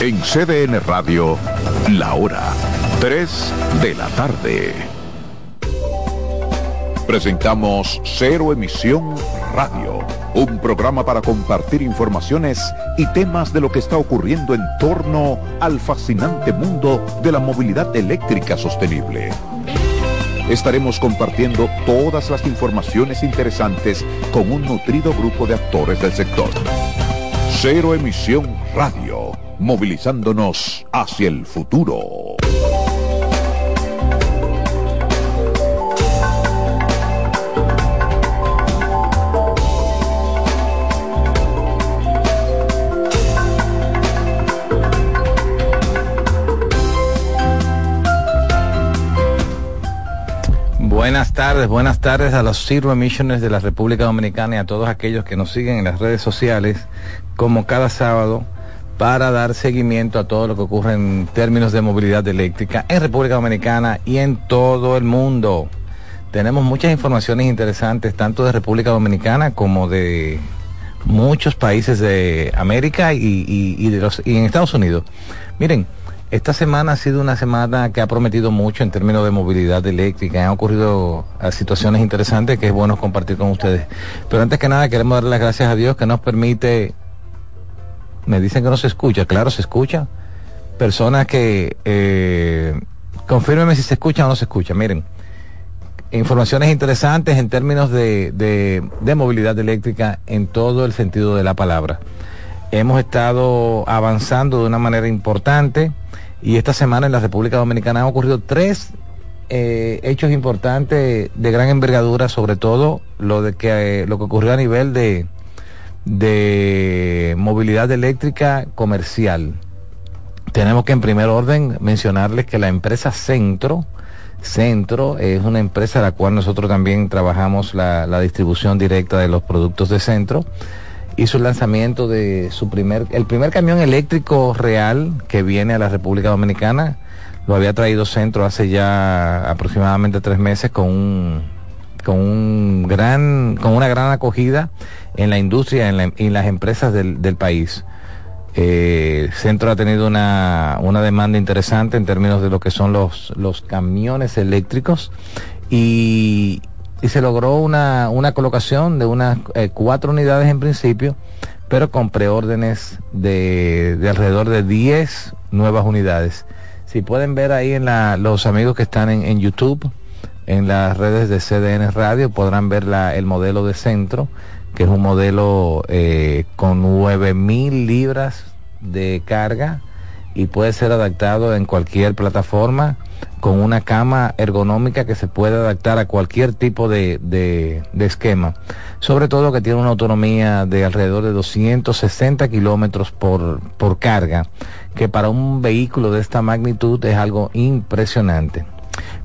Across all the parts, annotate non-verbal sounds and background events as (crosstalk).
En CDN Radio, la hora 3 de la tarde. Presentamos Cero Emisión Radio, un programa para compartir informaciones y temas de lo que está ocurriendo en torno al fascinante mundo de la movilidad eléctrica sostenible. Estaremos compartiendo todas las informaciones interesantes con un nutrido grupo de actores del sector. Cero Emisión Radio, movilizándonos hacia el futuro. Buenas tardes, buenas tardes a los Zero Emissions de la República Dominicana y a todos aquellos que nos siguen en las redes sociales, como cada sábado, para dar seguimiento a todo lo que ocurre en términos de movilidad eléctrica en República Dominicana y en todo el mundo. Tenemos muchas informaciones interesantes, tanto de República Dominicana como de muchos países de América y, de los, y en Estados Unidos. Miren, esta semana ha sido una semana que ha prometido mucho en términos de movilidad eléctrica. Han ocurrido ah, situaciones interesantes que es bueno compartir con ustedes. Pero antes que nada queremos darle las gracias a Dios que nos permite... Me dicen que no se escucha. Claro, se escucha. Personas que... Eh, confírmeme si se escucha o no se escucha. Miren, informaciones interesantes en términos de, de movilidad eléctrica en todo el sentido de la palabra. Hemos estado avanzando de una manera importante y esta semana en la República Dominicana han ocurrido tres eh, hechos importantes de gran envergadura, sobre todo lo de que eh, lo que ocurrió a nivel de, de movilidad eléctrica comercial. Tenemos que en primer orden mencionarles que la empresa Centro, Centro es una empresa a la cual nosotros también trabajamos la, la distribución directa de los productos de Centro hizo el lanzamiento de su primer, el primer camión eléctrico real que viene a la República Dominicana. Lo había traído Centro hace ya aproximadamente tres meses con un, con un gran, con una gran acogida en la industria y en, las empresas del, del país. Eh, Centro ha tenido una, una demanda interesante en términos de lo que son los, los camiones eléctricos y, y se logró una, una colocación de unas eh, cuatro unidades en principio, pero con preórdenes de, de alrededor de 10 nuevas unidades. Si pueden ver ahí en la, los amigos que están en, en, YouTube, en las redes de CDN Radio, podrán ver la, el modelo de centro, que es un modelo eh, con 9000 libras de carga y puede ser adaptado en cualquier plataforma con una cama ergonómica que se puede adaptar a cualquier tipo de, de, esquema. Sobre todo que tiene una autonomía de alrededor de 260 kilómetros por, por carga, que para un vehículo de esta magnitud es algo impresionante.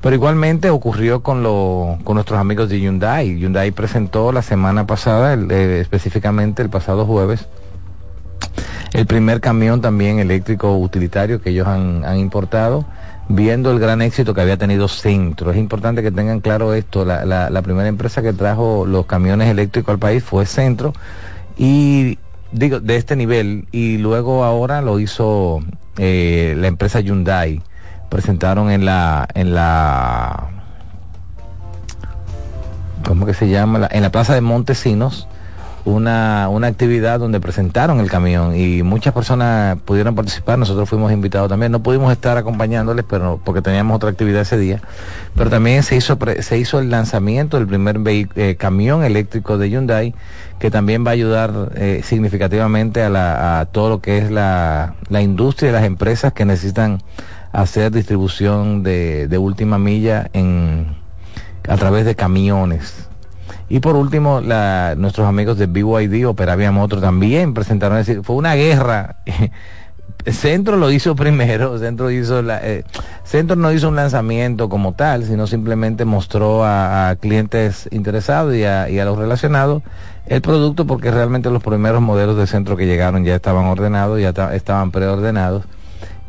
Pero igualmente ocurrió con, lo, con nuestros amigos de Hyundai. Hyundai presentó la semana pasada, eh, específicamente el pasado jueves, el primer camión también eléctrico utilitario que ellos han importado viendo el gran éxito que había tenido Centro. Es importante que tengan claro esto, la, la, primera empresa que trajo los camiones eléctricos al país fue Centro y digo, de este nivel, y luego ahora lo hizo eh, la empresa Hyundai. Presentaron en la, en la, ¿cómo que se llama? en la plaza de Montesinos una, una actividad donde presentaron el camión y muchas personas pudieron participar, nosotros fuimos invitados también, no pudimos estar acompañándoles pero porque teníamos otra actividad ese día, pero también se hizo, se hizo el lanzamiento del primer eh, camión eléctrico de Hyundai que también va a ayudar eh, significativamente a, la, a todo lo que es la, la industria y las empresas que necesitan hacer distribución de, de última milla en, a través de camiones y por último, nuestros amigos de BYD, Operavia Motor, también presentaron, decir, fue una guerra. (laughs) Centro lo hizo primero, eh, Centro no hizo un lanzamiento como tal, sino simplemente mostró a, clientes interesados y a, y a, los relacionados el producto porque realmente los primeros modelos de Centro que llegaron ya estaban ordenados, ya estaban preordenados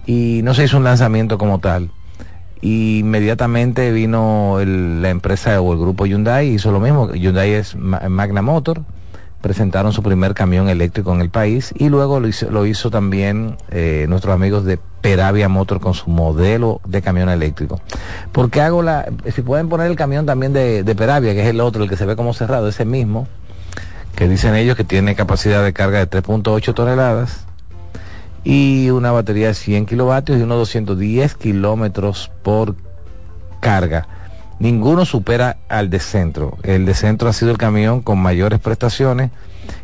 y no se hizo un lanzamiento como tal y inmediatamente vino la empresa o el grupo Hyundai hizo lo mismo. Hyundai es Magna Motor, presentaron su primer camión eléctrico en el país y luego lo hizo, lo hizo también eh, nuestros amigos de Peravia Motor con su modelo de camión eléctrico. Porque hago la, si pueden poner el camión también de, de Peravia, que es el otro, el que se ve como cerrado, ese mismo, que dicen ellos que tiene capacidad de carga de 3.8 toneladas y una batería de 100 kilovatios y unos 210 kilómetros por carga ninguno supera al de centro. El de centro ha sido el camión con mayores prestaciones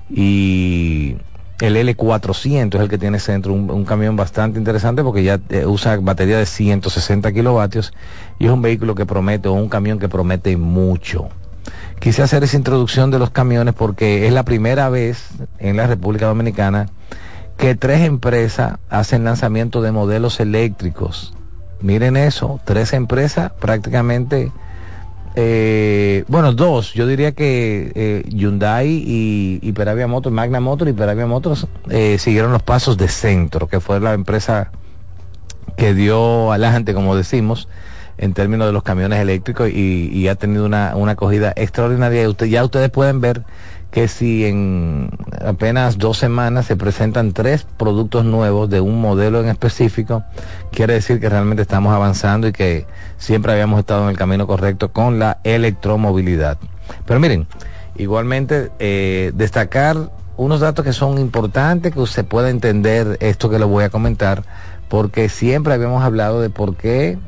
y el L400 es el que tiene centro, un, camión bastante interesante porque ya eh, usa batería de 160 kilovatios y es un vehículo que promete, o un camión que promete mucho. Quise hacer esa introducción de los camiones porque es la primera vez en la República Dominicana que tres empresas hacen lanzamiento de modelos eléctricos Miren eso, tres empresas prácticamente, eh, bueno, dos, yo diría que eh, Hyundai y, Peravia Motors, Magna Motors y Peravia Motors eh, siguieron los pasos de Centro, que fue la empresa que dio adelante, como decimos, en términos de los camiones eléctricos y, ha tenido una, una acogida extraordinaria. Y ya ustedes pueden ver que si en apenas dos semanas se presentan tres productos nuevos de un modelo en específico, quiere decir que realmente estamos avanzando y que siempre habíamos estado en el camino correcto con la electromovilidad. Pero miren, igualmente eh, destacar unos datos que son importantes, que usted pueda entender esto que le voy a comentar, porque siempre habíamos hablado de por qué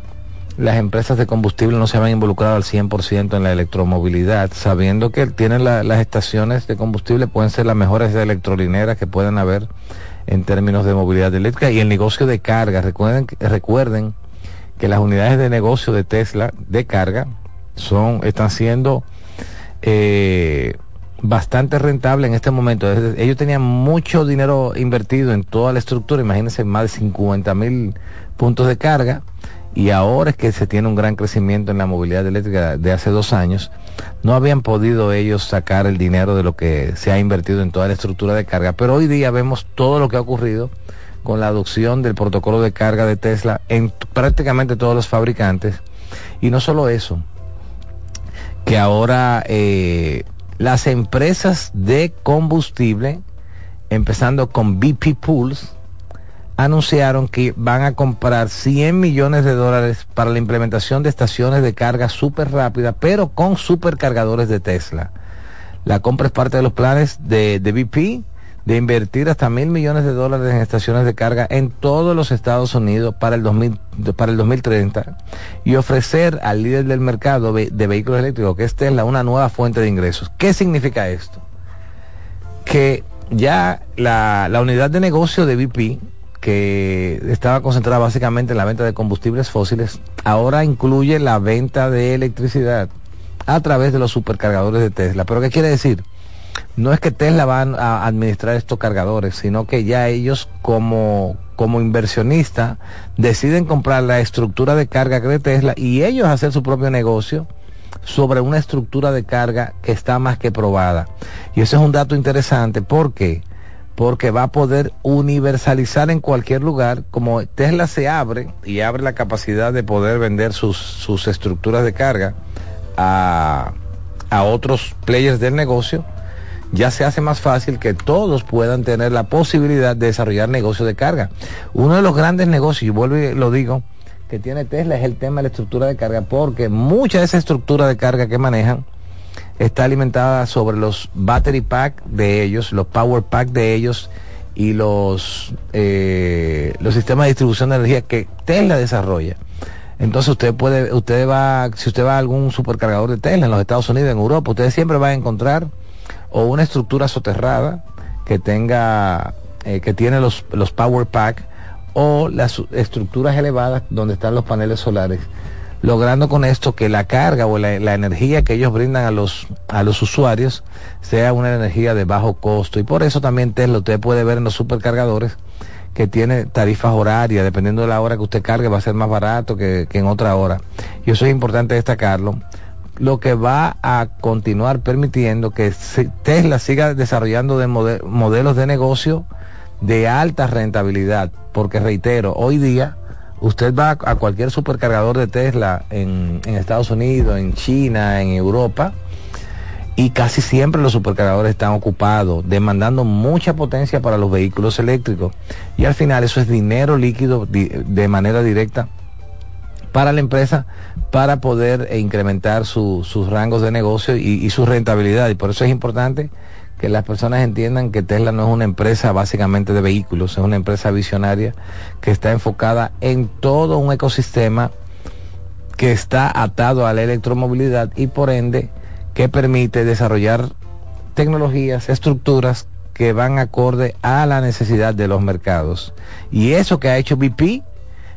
las empresas de combustible no se habían involucrado al 100% en la electromovilidad, sabiendo que tienen las estaciones de combustible, pueden ser las mejores electrolineras que puedan haber en términos de movilidad eléctrica y el negocio de carga. Recuerden, recuerden que las unidades de negocio de Tesla de carga son, están siendo eh, bastante rentables en este momento. Ellos tenían mucho dinero invertido en toda la estructura, imagínense más de 50 mil puntos de carga y ahora es que se tiene un gran crecimiento en la movilidad eléctrica de hace dos años, no habían podido ellos sacar el dinero de lo que se ha invertido en toda la estructura de carga, pero hoy día vemos todo lo que ha ocurrido con la adopción del protocolo de carga de Tesla en prácticamente todos los fabricantes. Y no solo eso, que ahora eh, las empresas de combustible, empezando con BP Pools, anunciaron que van a comprar 100 millones de dólares para la implementación de estaciones de carga súper rápida, pero con supercargadores de Tesla. La compra es parte de los planes de, de BP de invertir hasta mil millones de dólares en estaciones de carga en todos los Estados Unidos para el, 2000, para el 2030 y ofrecer al líder del mercado de vehículos eléctricos, que es Tesla, una nueva fuente de ingresos. ¿Qué significa esto? Que ya la, la unidad de negocio de BP que estaba concentrada básicamente en la venta de combustibles fósiles, ahora incluye la venta de electricidad a través de los supercargadores de Tesla. ¿Pero qué quiere decir? No es que Tesla van a administrar estos cargadores, sino que ya ellos como, como inversionista deciden comprar la estructura de carga de Tesla y ellos hacer su propio negocio sobre una estructura de carga que está más que probada. Y eso es un dato interesante porque porque va a poder universalizar en cualquier lugar, como Tesla se abre y abre la capacidad de poder vender sus, sus estructuras de carga a, a otros players del negocio, ya se hace más fácil que todos puedan tener la posibilidad de desarrollar negocios de carga. Uno de los grandes negocios, y vuelvo y lo digo, que tiene Tesla es el tema de la estructura de carga, porque mucha de esa estructura de carga que manejan está alimentada sobre los battery pack de ellos, los power pack de ellos y los, eh, los sistemas de distribución de energía que Tesla desarrolla. Entonces usted puede, usted va, si usted va a algún supercargador de Tesla en los Estados Unidos, en Europa, usted siempre va a encontrar o una estructura soterrada que tenga, eh, que tiene los, los power pack o las estructuras elevadas donde están los paneles solares logrando con esto que la carga o la, energía que ellos brindan a los, a los usuarios sea una energía de bajo costo. Y por eso también Tesla usted puede ver en los supercargadores que tiene tarifas horarias, dependiendo de la hora que usted cargue va a ser más barato que, en otra hora. Y eso es importante destacarlo lo que va a continuar permitiendo que Tesla siga desarrollando de modelos de negocio de alta rentabilidad, porque reitero, hoy día usted va a cualquier supercargador de Tesla en, Estados Unidos, en China, en Europa, y casi siempre los supercargadores están ocupados, demandando mucha potencia para los vehículos eléctricos. Y al final eso es dinero líquido de manera directa para la empresa para poder incrementar sus rangos de negocio y, su rentabilidad. Y por eso es importante que las personas entiendan que Tesla no es una empresa básicamente de vehículos, es una empresa visionaria que está enfocada en todo un ecosistema que está atado a la electromovilidad y por ende que permite desarrollar tecnologías, estructuras que van acorde a la necesidad de los mercados. Y eso que ha hecho BP,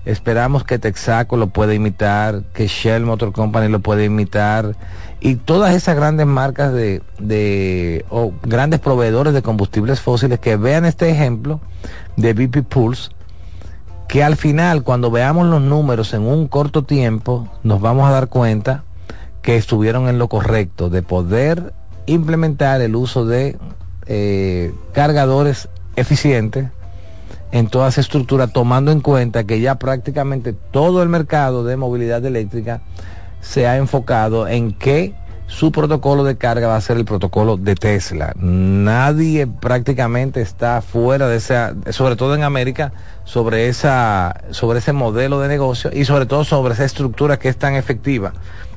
esperamos que Texaco lo pueda imitar, que Shell Motor Company lo pueda imitar. Y todas esas grandes marcas de, de o grandes proveedores de combustibles fósiles que vean este ejemplo de BP Pulse que al final cuando veamos los números en un corto tiempo nos vamos a dar cuenta que estuvieron en lo correcto de poder implementar el uso de eh, cargadores eficientes en toda esa estructura, tomando en cuenta que ya prácticamente todo el mercado de movilidad eléctrica se ha enfocado en que su protocolo de carga va a ser el protocolo de Tesla. Nadie prácticamente está fuera de esa, sobre todo en América, sobre esa, sobre ese modelo de negocio y sobre todo sobre esa estructura que es tan efectiva.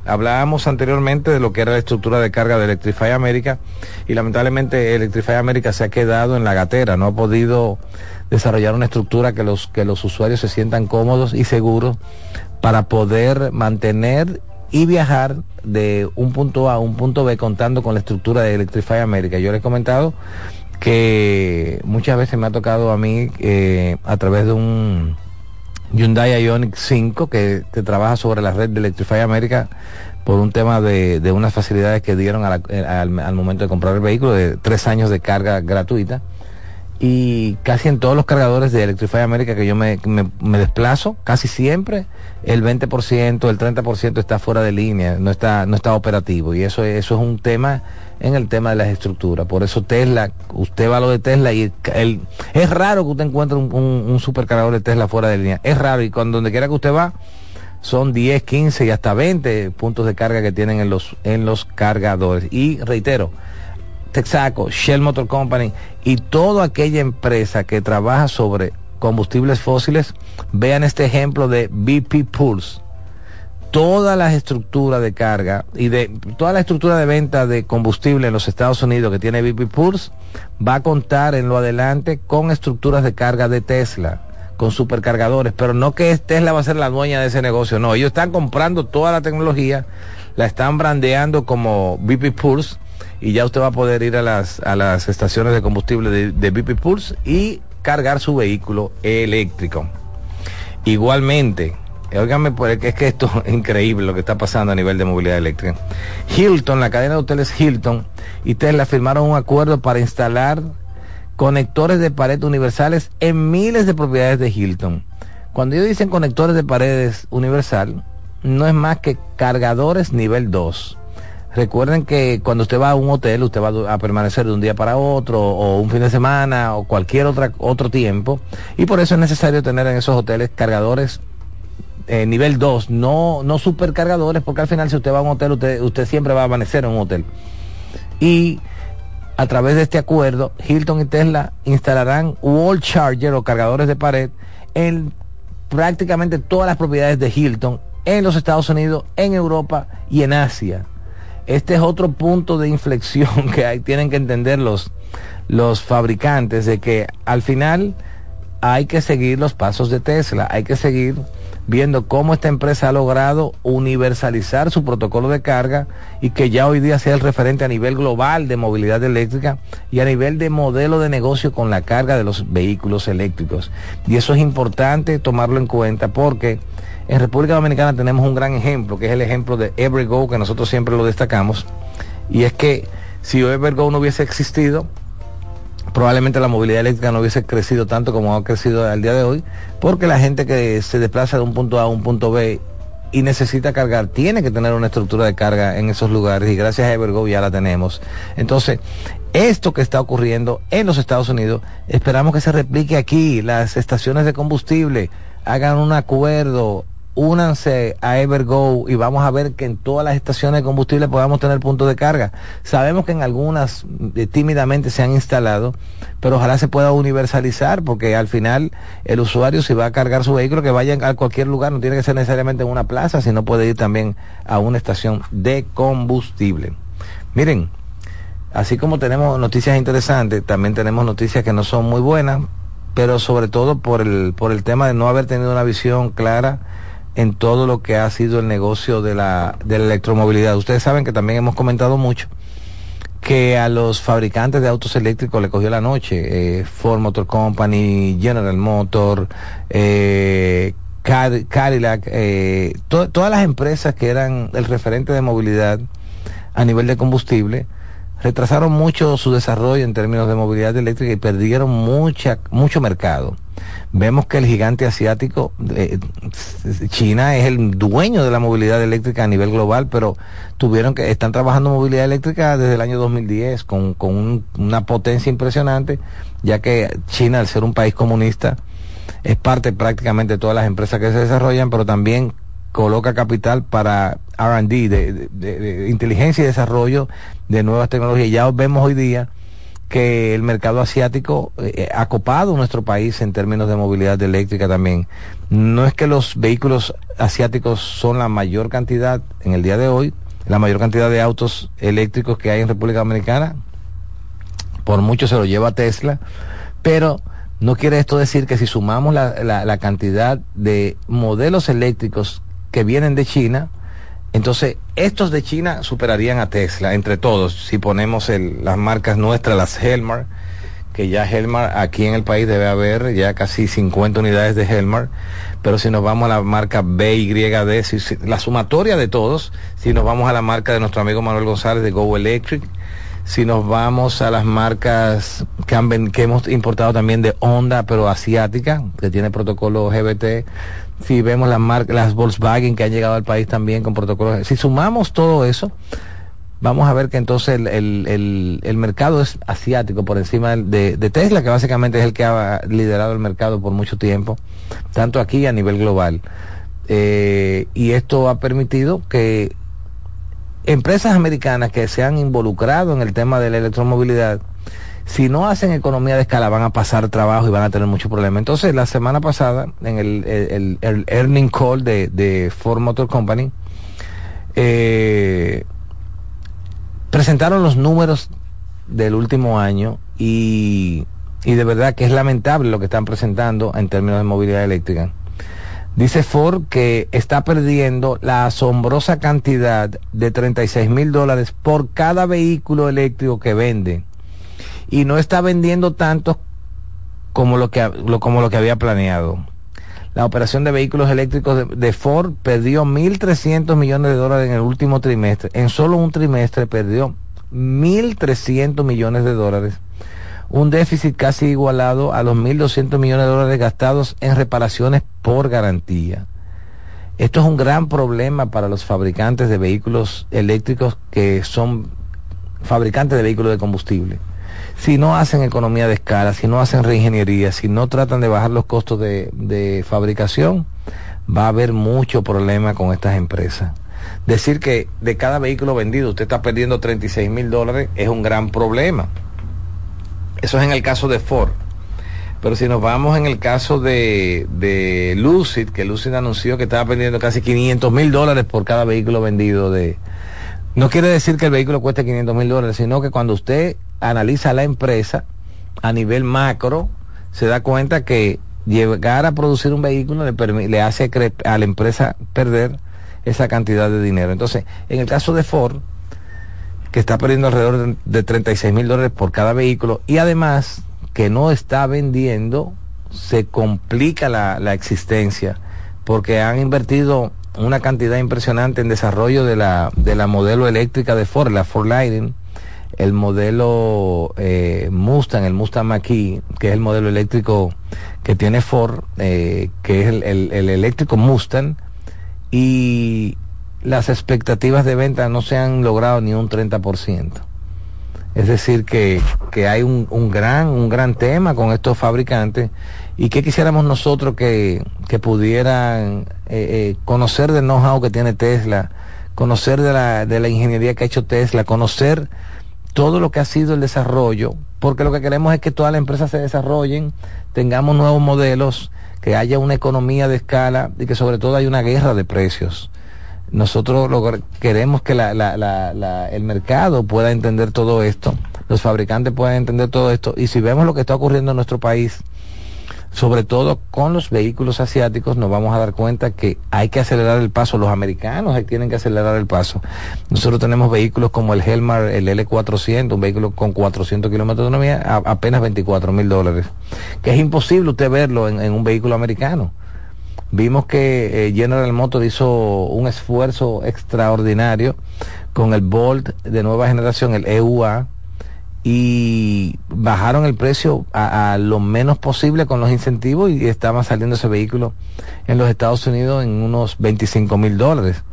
Hablábamos anteriormente de lo que era la estructura de carga de Electrify America y lamentablemente Electrify America se ha quedado en la gatera, no ha podido desarrollar una estructura que los, que los usuarios se sientan cómodos y seguros para poder mantener y viajar de un punto A a un punto B contando con la estructura de Electrify America. Yo les he comentado que muchas veces me ha tocado a mí eh, a través de un Hyundai Ioniq 5 que, trabaja sobre la red de Electrify America por un tema de, unas facilidades que dieron eh, al, momento de comprar el vehículo de tres años de carga gratuita. Y casi en todos los cargadores de Electrify America que yo me, desplazo, casi siempre el 20%, el 30% está fuera de línea, no está, no está operativo. Y eso, eso es un tema en el tema de las estructuras. Por eso Tesla, usted va a lo de Tesla y es raro que usted encuentre un, supercargador de Tesla fuera de línea. Es raro y cuando donde quiera que usted va son 10, 15 y hasta 20 puntos de carga que tienen en los, en los cargadores. Y reitero, Texaco, Shell Motor Company y toda aquella empresa que trabaja sobre combustibles fósiles, vean este ejemplo de BP Pulse toda la estructura de carga y de toda la estructura de venta de combustible en los Estados Unidos que tiene BP Pulse va a contar en lo adelante con estructuras de carga de Tesla, con supercargadores, pero no que Tesla va a ser la dueña de ese negocio, no, ellos están comprando toda la tecnología, la están brandeando como BP Pulse y ya usted va a poder ir a las, a las estaciones de combustible de, de BP Pulse y cargar su vehículo eléctrico. Igualmente, Óigame, pues es que esto es increíble lo que está pasando a nivel de movilidad eléctrica. Hilton, la cadena de hoteles Hilton y Tesla firmaron un acuerdo para instalar conectores de pared universales en miles de propiedades de Hilton. Cuando ellos dicen conectores de paredes universal, no es más que cargadores nivel 2. Recuerden que cuando usted va a un hotel, usted va a permanecer de un día para otro, o un fin de semana, o cualquier otro tiempo, y por eso es necesario tener en esos hoteles cargadores eh, nivel 2, no, no supercargadores, porque al final si usted va a un hotel, usted, usted siempre va a amanecer en un hotel. Y a través de este acuerdo, Hilton y Tesla instalarán wall charger o cargadores de pared en prácticamente todas las propiedades de Hilton en los Estados Unidos, en Europa y en Asia. Este es otro punto de inflexión (laughs) que tienen que entender los, los fabricantes de que al final hay que seguir los pasos de Tesla, hay que seguir viendo cómo esta empresa ha logrado universalizar su protocolo de carga y que ya hoy día sea el referente a nivel global de movilidad eléctrica y a nivel de modelo de negocio con la carga de los vehículos eléctricos. Y eso es importante tomarlo en cuenta porque en República Dominicana tenemos un gran ejemplo, que es el ejemplo de Evergo, que nosotros siempre lo destacamos, y es que si Evergo no hubiese existido, probablemente la movilidad eléctrica no hubiese crecido tanto como ha crecido al día de hoy, porque la gente que se desplaza de un punto A a un punto B y necesita cargar, tiene que tener una estructura de carga en esos lugares y gracias a Evergo ya la tenemos. Entonces, esto que está ocurriendo en los Estados Unidos, esperamos que se replique aquí, las estaciones de combustible hagan un acuerdo únanse a Evergo y vamos a ver que en todas las estaciones de combustible podamos tener puntos de carga. Sabemos que en algunas eh, tímidamente se han instalado, pero ojalá se pueda universalizar porque al final el usuario si va a cargar su vehículo que vaya a cualquier lugar, no tiene que ser necesariamente en una plaza, sino puede ir también a una estación de combustible. Miren, así como tenemos noticias interesantes, también tenemos noticias que no son muy buenas, pero sobre todo por el, por el tema de no haber tenido una visión clara en todo lo que ha sido el negocio de la, de la electromovilidad. Ustedes saben que también hemos comentado mucho que a los fabricantes de autos eléctricos le cogió la noche. Eh, Ford Motor Company, General Motor, eh, Cadillac, eh, todas las empresas que eran el referente de movilidad a nivel de combustible, retrasaron mucho su desarrollo en términos de movilidad eléctrica y perdieron mucha, mucho mercado. Vemos que el gigante asiático, eh, China es el dueño de la movilidad eléctrica a nivel global, pero tuvieron que, están trabajando movilidad eléctrica desde el año 2010 con, con una potencia impresionante, ya que China, al ser un país comunista, es parte prácticamente de todas las empresas que se desarrollan, pero también coloca capital para RD, de, inteligencia y desarrollo de nuevas tecnologías. Ya vemos hoy día que el mercado asiático eh, ha copado nuestro país en términos de movilidad eléctrica también. No es que los vehículos asiáticos son la mayor cantidad en el día de hoy, la mayor cantidad de autos eléctricos que hay en República Dominicana, por mucho se lo lleva Tesla, pero no quiere esto decir que si sumamos la, la cantidad de modelos eléctricos que vienen de China, entonces estos de China superarían a Tesla entre todos. Si ponemos las marcas nuestras, las Helmar, que ya Helmar aquí en el país debe haber ya casi 50 unidades de Helmar, pero si nos vamos a la marca BYD, si, la sumatoria de todos, si nos vamos a la marca de nuestro amigo Manuel González de Go Electric, si nos vamos a las marcas que, que hemos importado también de Honda, pero asiática, que tiene protocolo GBT, si vemos las marcas, las Volkswagen que han llegado al país también con protocolos, si sumamos todo eso, vamos a ver que entonces el, mercado es asiático por encima de, Tesla, que básicamente es el que ha liderado el mercado por mucho tiempo, tanto aquí a nivel global. Eh, y esto ha permitido que empresas americanas que se han involucrado en el tema de la electromovilidad, si no hacen economía de escala van a pasar trabajo y van a tener muchos problemas. Entonces, la semana pasada, en el, el, earning call de, de, Ford Motor Company, eh, presentaron los números del último año y, y de verdad que es lamentable lo que están presentando en términos de movilidad eléctrica. Dice Ford que está perdiendo la asombrosa cantidad de 36 mil dólares por cada vehículo eléctrico que vende. Y no está vendiendo tanto como lo que, como lo que había planeado. La operación de vehículos eléctricos de, de Ford perdió 1.300 millones de dólares en el último trimestre. En solo un trimestre perdió 1.300 millones de dólares un déficit casi igualado a los 1.200 millones de dólares gastados en reparaciones por garantía. Esto es un gran problema para los fabricantes de vehículos eléctricos que son fabricantes de vehículos de combustible. Si no hacen economía de escala, si no hacen reingeniería, si no tratan de bajar los costos de, de fabricación, va a haber mucho problema con estas empresas. Decir que de cada vehículo vendido usted está perdiendo 36 mil dólares es un gran problema eso es en el caso de Ford. Pero si nos vamos en el caso de, de Lucid, que Lucid anunció que estaba vendiendo casi 500 mil dólares por cada vehículo vendido de... No quiere decir que el vehículo cueste 500 mil dólares, sino que cuando usted analiza la empresa a nivel macro, se da cuenta que llegar a producir un vehículo le, le hace a la empresa perder esa cantidad de dinero. Entonces, en el caso de Ford, que está perdiendo alrededor de 36 mil dólares por cada vehículo y además que no está vendiendo, se complica la, la existencia porque han invertido una cantidad impresionante en desarrollo de la, de la modelo eléctrica de Ford, la Ford Lightning, el modelo eh, Mustang, el Mustang Mach-E, que es el modelo eléctrico que tiene Ford, eh, que es el, el, el eléctrico Mustang, y las expectativas de venta no se han logrado ni un 30%. Es decir, que, hay un, gran, un gran tema con estos fabricantes y que quisiéramos nosotros que, pudieran eh, eh, conocer del know-how que tiene Tesla, conocer de la, de la ingeniería que ha hecho Tesla, conocer todo lo que ha sido el desarrollo, porque lo que queremos es que todas las empresas se desarrollen, tengamos nuevos modelos, que haya una economía de escala y que sobre todo haya una guerra de precios. Nosotros lo, queremos que el mercado pueda entender todo esto, los fabricantes puedan entender todo esto, y si vemos lo que está ocurriendo en nuestro país, sobre todo con los vehículos asiáticos, nos vamos a dar cuenta que hay que acelerar el paso. Los americanos tienen que acelerar el paso. Nosotros tenemos vehículos como el Helmar, el L400, un vehículo con 400 kilómetros de autonomía, a, apenas 24 mil dólares. Que es imposible usted verlo en un vehículo americano. Vimos que eh, General Motors hizo un esfuerzo extraordinario con el Bolt de nueva generación, el EUA, y bajaron el precio a, lo menos posible con los incentivos y estaba saliendo ese vehículo en los Estados Unidos en unos 25 mil dólares.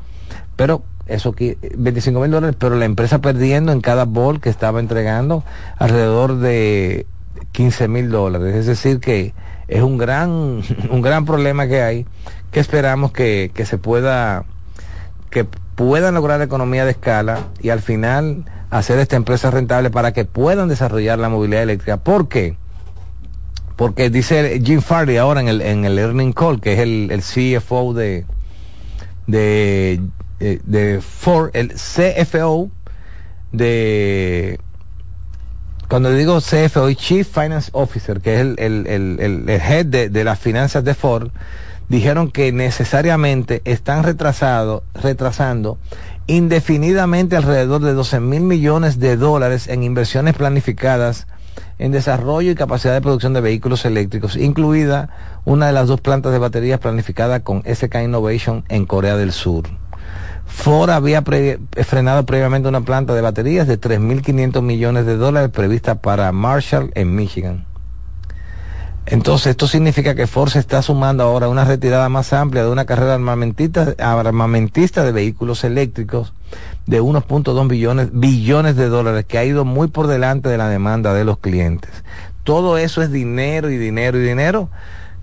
Pero eso que 25 mil dólares, pero la empresa perdiendo en cada Bolt que estaba entregando alrededor de 15 mil dólares. Es decir que es un gran, (laughs) un gran problema que hay, que esperamos que, se pueda, que puedan lograr economía de escala y al final hacer esta empresa rentable para que puedan desarrollar la movilidad eléctrica. ¿Por qué? Porque dice Jim Farley ahora en el, en el Earning Call, que es el, el CFO de, de, eh, de Ford, el CFO de cuando digo CFO, Chief Finance Officer, que es el, el, head de, las finanzas de Ford, dijeron que necesariamente están retrasado, retrasando indefinidamente alrededor de 12 mil millones de dólares en inversiones planificadas en desarrollo y capacidad de producción de vehículos eléctricos, incluida una de las dos plantas de baterías planificadas con SK Innovation en Corea del Sur. Ford había frenado previamente una planta de baterías de 3.500 millones de dólares prevista para Marshall en Michigan. Entonces, esto significa que Ford se está sumando ahora a una retirada más amplia de una carrera armamentista, de vehículos eléctricos de 1.2 billones, billones de dólares, que ha ido muy por delante de la demanda de los clientes. Todo eso es dinero y dinero y dinero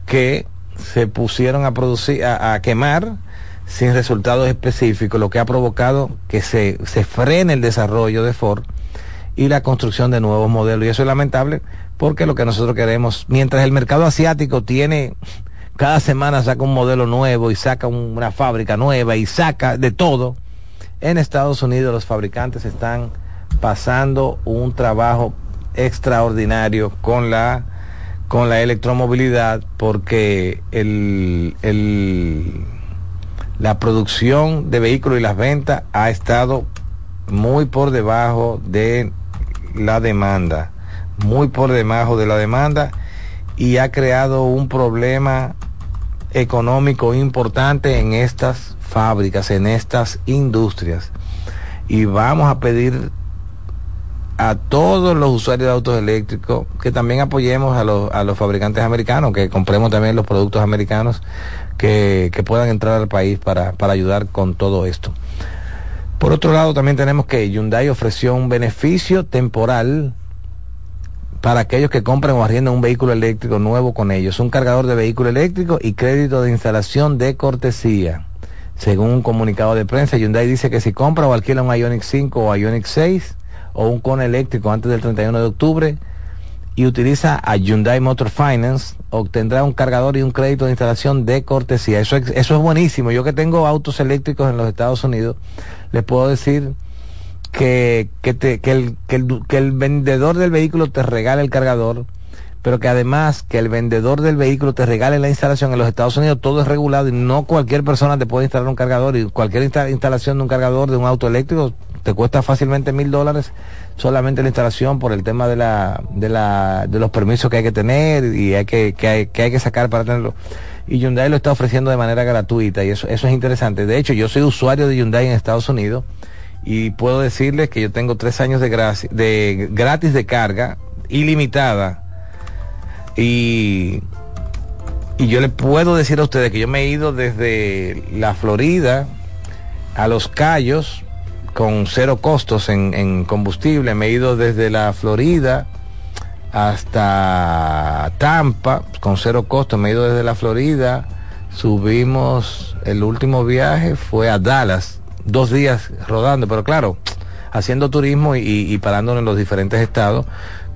que se pusieron a producir, a quemar sin resultados específicos, lo que ha provocado que se, se frene el desarrollo de Ford y la construcción de nuevos modelos. Y eso es lamentable porque lo que nosotros queremos, mientras el mercado asiático tiene, cada semana saca un modelo nuevo y saca una fábrica nueva y saca de todo, en Estados Unidos los fabricantes están pasando un trabajo extraordinario con la con la electromovilidad porque el, el la producción de vehículos y las ventas ha estado muy por debajo de la demanda, muy por debajo de la demanda y ha creado un problema económico importante en estas fábricas, en estas industrias. Y vamos a pedir a todos los usuarios de autos eléctricos que también apoyemos a los, a los fabricantes americanos, que compremos también los productos americanos que, puedan entrar al país para, para ayudar con todo esto. Por otro lado, también tenemos que Hyundai ofreció un beneficio temporal para aquellos que compren o arrienden un vehículo eléctrico nuevo con ellos, un cargador de vehículo eléctrico y crédito de instalación de cortesía. Según un comunicado de prensa, Hyundai dice que si compra o alquila un Ioniq 5 o Ioniq 6 o un Kona eléctrico antes del 31 de octubre, y utiliza a Hyundai Motor Finance, obtendrá un cargador y un crédito de instalación de cortesía. Eso es, eso es buenísimo. Yo que tengo autos eléctricos en los Estados Unidos, les puedo decir que, que, te, que, el, que, el, que el vendedor del vehículo te regale el cargador, pero que además que el vendedor del vehículo te regale la instalación en los Estados Unidos, todo es regulado y no cualquier persona te puede instalar un cargador y cualquier instalación de un cargador de un auto eléctrico te cuesta fácilmente mil dólares solamente la instalación por el tema de la, de la, de los permisos que hay que tener y hay que, que hay, que hay que sacar para tenerlo. Y Hyundai lo está ofreciendo de manera gratuita y eso, eso es interesante. De hecho, yo soy usuario de Hyundai en Estados Unidos y puedo decirles que yo tengo tres años de, de gratis de carga ilimitada y, y yo le puedo decir a ustedes que yo me he ido desde la Florida a Los Cayos con cero costos en, en combustible. Me he ido desde la Florida hasta Tampa con cero costo. Me he ido desde la Florida. Subimos, el último viaje fue a Dallas, dos días rodando, pero claro, haciendo turismo y, y parándonos en los diferentes estados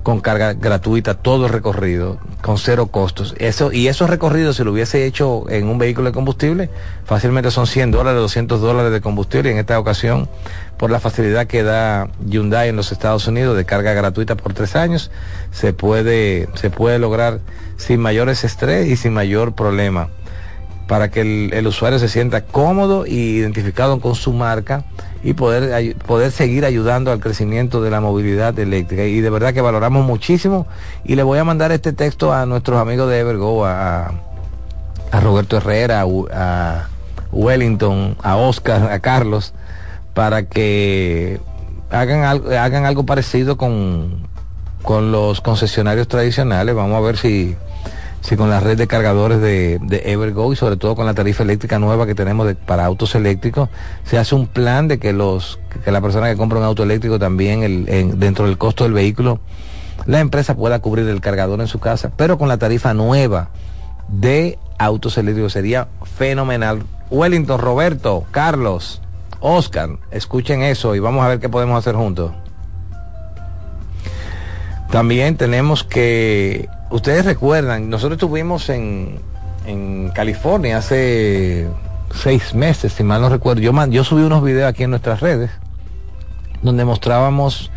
con carga gratuita todo el recorrido, con cero costos. Eso, y esos recorridos, si lo hubiese hecho en un vehículo de combustible, fácilmente son 100 dólares, 200 dólares de combustible. Y en esta ocasión, por la facilidad que da Hyundai en los Estados Unidos de carga gratuita por tres años, se puede, se puede lograr sin mayores estrés y sin mayor problema para que el, el usuario se sienta cómodo y identificado con su marca y poder, poder seguir ayudando al crecimiento de la movilidad eléctrica. Y de verdad que valoramos muchísimo. Y le voy a mandar este texto a nuestros amigos de Evergo, a, a Roberto Herrera, a, Wellington, a Oscar, a Carlos, para que hagan algo, hagan algo parecido con, con los concesionarios tradicionales. Vamos a ver si si con la red de cargadores de, de, Evergo y sobre todo con la tarifa eléctrica nueva que tenemos para autos eléctricos, se hace un plan de que los que la persona que compra un auto eléctrico también el, en, dentro del costo del vehículo, la empresa pueda cubrir el cargador en su casa, pero con la tarifa nueva de autos eléctricos sería fenomenal. Wellington, Roberto, Carlos, Oscar, escuchen eso y vamos a ver qué podemos hacer juntos. También tenemos que ustedes recuerdan, nosotros estuvimos en, en California hace seis meses, si mal no recuerdo. Yo, yo subí unos videos aquí en nuestras redes donde mostrábamos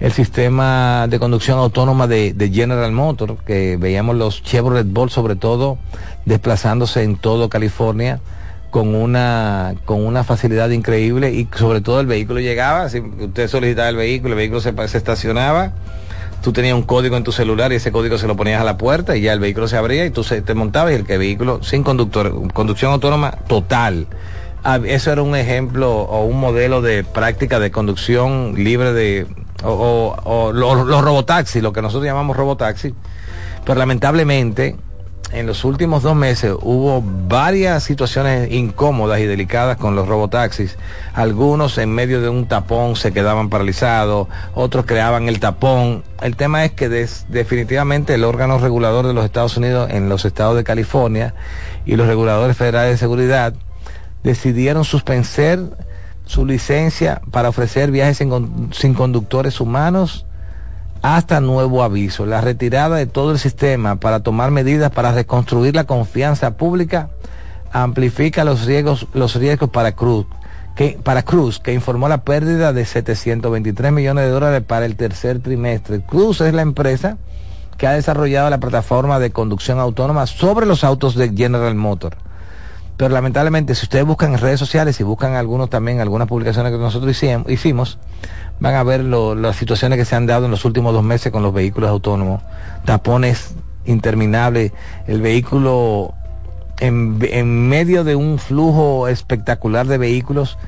el sistema de conducción autónoma de, de, General Motors, que veíamos los Chevrolet Bolt sobre todo desplazándose en todo California con una con una facilidad increíble y sobre todo el vehículo llegaba, si usted solicitaba el vehículo, el vehículo se, se estacionaba tú tenías un código en tu celular y ese código se lo ponías a la puerta y ya el vehículo se abría y tú se, te montabas y el que vehículo sin conductor, conducción autónoma total. Ah, eso era un ejemplo o un modelo de práctica de conducción libre de o, o, o los, los robotaxis, lo que nosotros llamamos robotaxi. Pero lamentablemente en los últimos dos meses hubo varias situaciones incómodas y delicadas con los robotaxis. Algunos en medio de un tapón se quedaban paralizados, otros creaban el tapón. El tema es que definitivamente el órgano regulador de los Estados Unidos en los estados de California y los reguladores federales de seguridad decidieron suspender su licencia para ofrecer viajes sin conductores humanos hasta nuevo aviso. La retirada de todo el sistema para tomar medidas para reconstruir la confianza pública amplifica los riesgos, los riesgos para Cruz, que, para Cruz, que informó la pérdida de 723 millones de dólares para el tercer trimestre. Cruz es la empresa que ha desarrollado la plataforma de conducción autónoma sobre los autos de General Motors. Pero lamentablemente, si ustedes buscan en redes sociales y buscan algunos también, algunas publicaciones que nosotros hicimos, van a ver las situaciones que se han dado en los últimos dos meses con los vehículos autónomos. Tapones interminables, el vehículo en, medio de un flujo espectacular de vehículos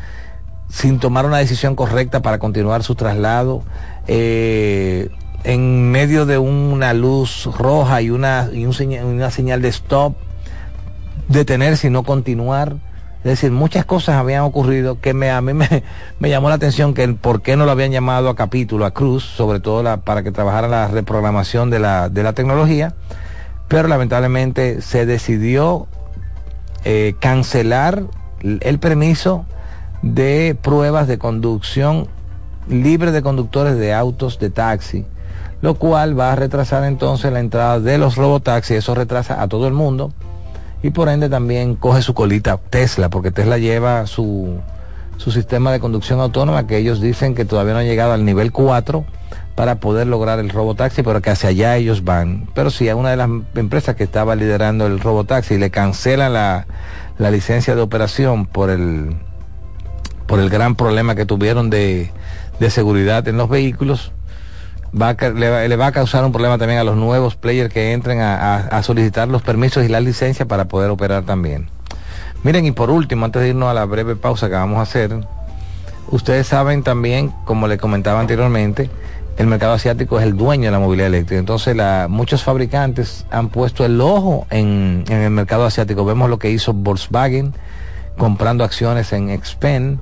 sin tomar una decisión correcta para continuar su traslado, eh, en medio de una luz roja y una, señal, una señal de stop, detenerse y no continuar es decir, muchas cosas habían ocurrido que me, a mí me, me llamó la atención que el por qué no lo habían llamado a capítulo, a Cruz, sobre todo para que trabajara la reprogramación de la, de la tecnología, pero lamentablemente se decidió eh, cancelar el permiso de pruebas de conducción libre de conductores de autos de taxi, lo cual va a retrasar entonces la entrada de los robotaxis, eso retrasa a todo el mundo y por ende también coge su colita Tesla, porque Tesla lleva su, su sistema de conducción autónoma que ellos dicen que todavía no ha llegado al nivel 4 para poder lograr el robotaxi, pero que hacia allá ellos van. Pero si a una de las empresas que estaba liderando el robotaxi le cancelan la, la licencia de operación por el, por el gran problema que tuvieron de, de seguridad en los vehículos, va le, va a causar un problema también a los nuevos players que entren a, solicitar los permisos y la licencia para poder operar también. Miren, y por último, antes de irnos a la breve pausa que vamos a hacer, ustedes saben también, como les comentaba anteriormente, el mercado asiático es el dueño de la movilidad eléctrica. Entonces, la, muchos fabricantes han puesto el ojo en, en el mercado asiático. Vemos lo que hizo Volkswagen comprando acciones en Xpen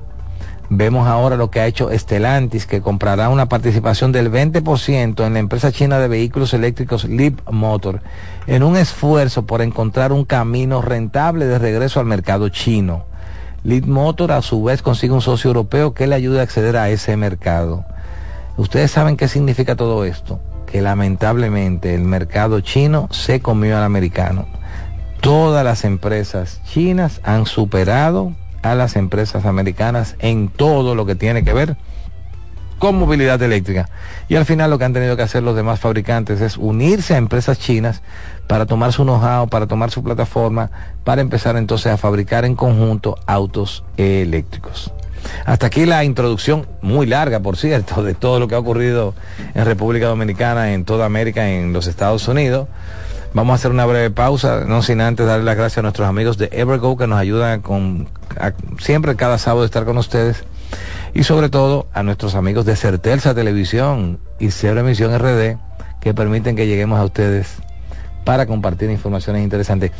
Vemos ahora lo que ha hecho Stellantis, que comprará una participación del 20% en la empresa china de vehículos eléctricos Leap Motor, en un esfuerzo por encontrar un camino rentable de regreso al mercado chino. Leap Motor a su vez consigue un socio europeo que le ayude a acceder a ese mercado. Ustedes saben qué significa todo esto, que lamentablemente el mercado chino se comió al americano. Todas las empresas chinas han superado a las empresas americanas en todo lo que tiene que ver con movilidad eléctrica. Y al final lo que han tenido que hacer los demás fabricantes es unirse a empresas chinas para tomar su know-how, para tomar su plataforma, para empezar entonces a fabricar en conjunto autos eléctricos. Hasta aquí la introducción muy larga, por cierto, de todo lo que ha ocurrido en República Dominicana, en toda América, en los Estados Unidos. Vamos a hacer una breve pausa, no sin antes darle las gracias a nuestros amigos de Evergo que nos ayudan con siempre cada sábado estar con ustedes y sobre todo a nuestros amigos de Certelsa Televisión y Cero Emisión RD que permiten que lleguemos a ustedes para compartir informaciones interesantes.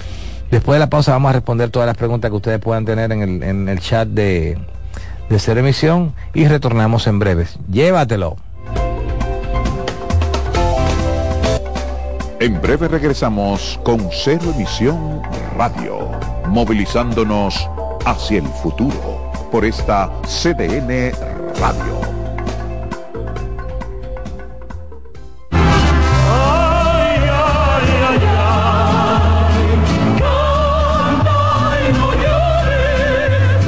Después de la pausa vamos a responder todas las preguntas que ustedes puedan tener en el, en el chat de, de Cero Emisión y retornamos en breves. Llévatelo. En breve regresamos con Cero Emisión Radio, movilizándonos hacia el futuro por esta CDN Radio.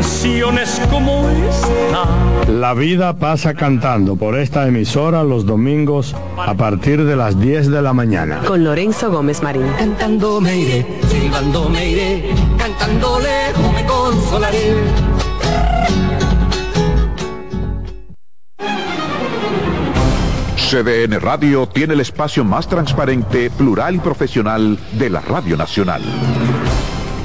canciones como esta. La vida pasa cantando por esta emisora los domingos a partir de las 10 de la mañana. Con Lorenzo Gómez Marín. Cantando me iré, silbando me iré, cantando lejos me consolaré. CDN Radio tiene el espacio más transparente, plural y profesional de la Radio Nacional.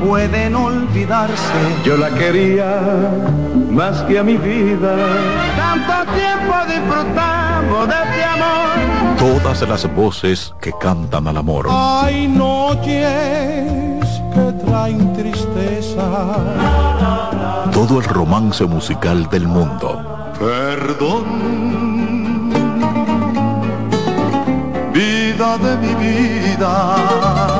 pueden olvidarse. Yo la quería más que a mi vida. Tanto tiempo disfrutamos de este amor. Todas las voces que cantan al amor. Hay noches que traen tristeza. Todo el romance musical del mundo. Perdón. Vida de mi vida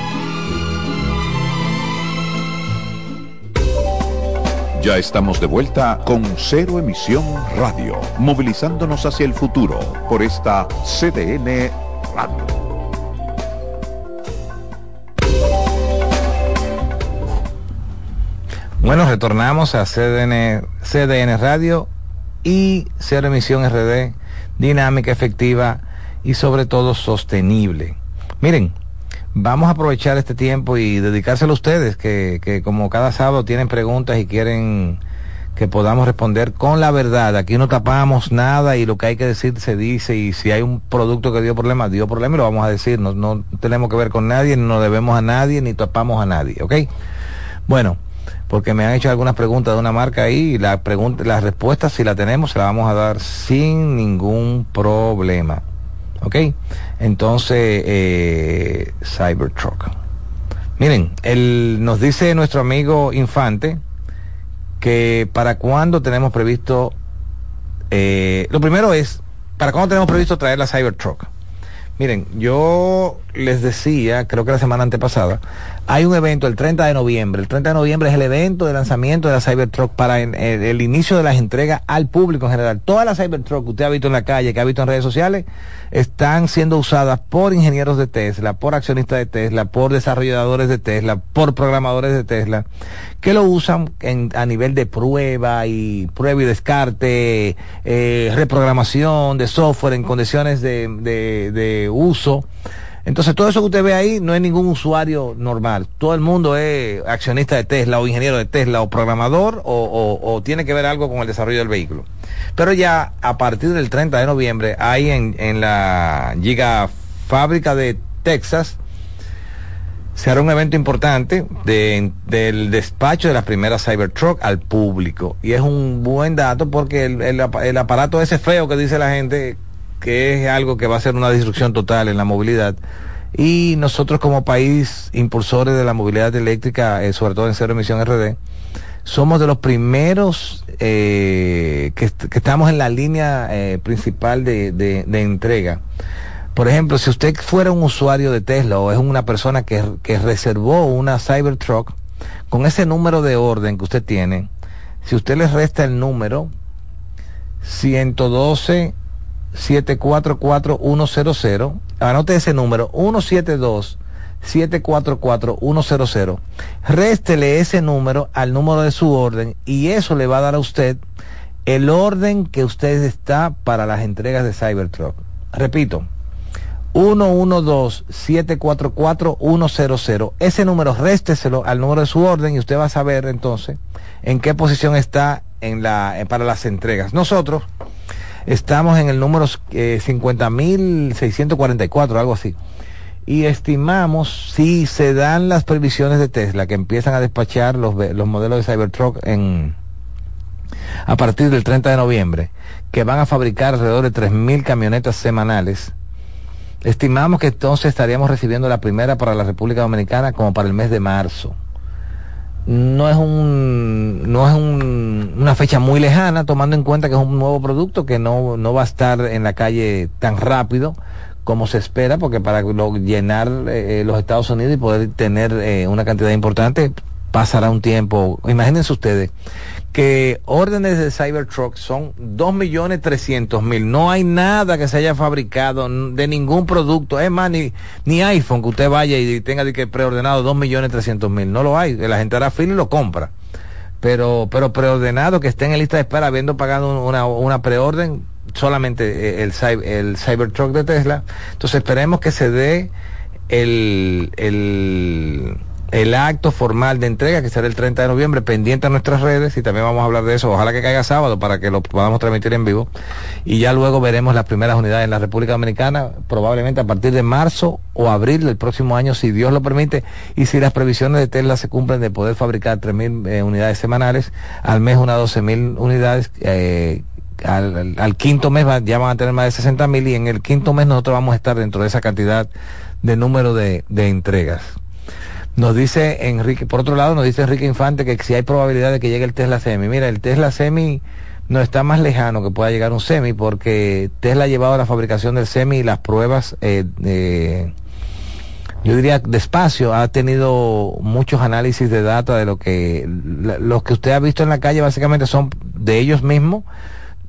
Ya estamos de vuelta con Cero Emisión Radio, movilizándonos hacia el futuro por esta CDN Radio. Bueno, retornamos a CDN, CDN Radio y Cero Emisión RD, dinámica, efectiva y sobre todo sostenible. Miren, vamos a aprovechar este tiempo y dedicárselo a ustedes, que, que como cada sábado tienen preguntas y quieren que podamos responder con la verdad. Aquí no tapamos nada y lo que hay que decir se dice y si hay un producto que dio problemas, dio problemas y lo vamos a decir. No, no tenemos que ver con nadie, no debemos a nadie ni tapamos a nadie, ¿ok? Bueno, porque me han hecho algunas preguntas de una marca ahí y la pregunta, las respuestas si la tenemos se la vamos a dar sin ningún problema. ¿Ok? Entonces, eh, Cybertruck. Miren, el, nos dice nuestro amigo Infante que para cuándo tenemos previsto, eh, lo primero es, para cuándo tenemos previsto traer la Cybertruck. Miren, yo les decía, creo que la semana antepasada, hay un evento el 30 de noviembre. El 30 de noviembre es el evento de lanzamiento de la Cybertruck para el, inicio de las entregas al público en general. Todas las Cybertruck que usted ha visto en la calle, que ha visto en redes sociales, están siendo usadas por ingenieros de Tesla, por accionistas de Tesla, por desarrolladores de Tesla, por programadores de Tesla, que lo usan a nivel de prueba y prueba y descarte, eh, reprogramación de software en condiciones de, de uso. Entonces, todo eso que usted ve ahí no es ningún usuario normal. Todo el mundo es accionista de Tesla o ingeniero de Tesla o programador o, tiene que ver algo con el desarrollo del vehículo. Pero ya a partir del 30 de noviembre hay en, en la Giga Fábrica de Texas se hará un evento importante del despacho de la primera Cybertruck al público. Y es un buen dato porque el, el aparato ese feo que dice la gente que es algo que va a ser una disrupción total en la movilidad. Y nosotros como país impulsores de la movilidad eléctrica, eh, sobre todo en cero emisión RD, somos de los primeros eh, que, estamos en la línea eh, principal de, de, entrega. Por ejemplo, si usted fuera un usuario de Tesla o es una persona que, que reservó una Cybertruck, con ese número de orden que usted tiene, si usted le resta el número 112 744-100. Anote ese número, 172-744-100. Réstele ese número al número de su orden y eso le va a dar a usted el orden que usted está para las entregas de Cybertruck. Repito, 112-744-100. Ese número résteselo al número de su orden y usted va a saber entonces en qué posición está en la, para las entregas. Nosotros Estamos en el número eh, 50.644, algo así. Y estimamos, si se dan las previsiones de Tesla, que empiezan a despachar los, los modelos de Cybertruck en, a partir del 30 de noviembre, que van a fabricar alrededor de 3.000 camionetas semanales, estimamos que entonces estaríamos recibiendo la primera para la República Dominicana como para el mes de marzo no es un no es un, una fecha muy lejana tomando en cuenta que es un nuevo producto que no, no va a estar en la calle tan rápido como se espera porque para llenar eh, los Estados Unidos y poder tener eh, una cantidad importante pasará un tiempo imagínense ustedes que órdenes de Cybertruck son dos millones trescientos mil. No hay nada que se haya fabricado de ningún producto. Es más, ni, ni iPhone que usted vaya y tenga que preordenado dos millones trescientos mil. No lo hay. La gente hará fila y lo compra. Pero, pero preordenado que esté en lista de espera habiendo pagado una, una preorden, solamente eh, el, el Cybertruck de Tesla. Entonces esperemos que se dé el, el el acto formal de entrega que será el 30 de noviembre pendiente a nuestras redes y también vamos a hablar de eso. Ojalá que caiga sábado para que lo podamos transmitir en vivo y ya luego veremos las primeras unidades en la República Dominicana probablemente a partir de marzo o abril del próximo año si Dios lo permite y si las previsiones de Tesla se cumplen de poder fabricar 3.000 eh, unidades semanales, al mes unas 12.000 unidades. Eh, al, quinto mes ya van a tener más de 60 mil y en el quinto mes nosotros vamos a estar dentro de esa cantidad de número de entregas. Nos dice Enrique, por otro lado, nos dice Enrique Infante que si hay probabilidad de que llegue el Tesla Semi. Mira, el Tesla Semi no está más lejano que pueda llegar un Semi porque Tesla ha llevado la fabricación del Semi y las pruebas, eh, yo diría despacio, ha tenido muchos análisis de data de lo que, los que usted ha visto en la calle básicamente son de ellos mismos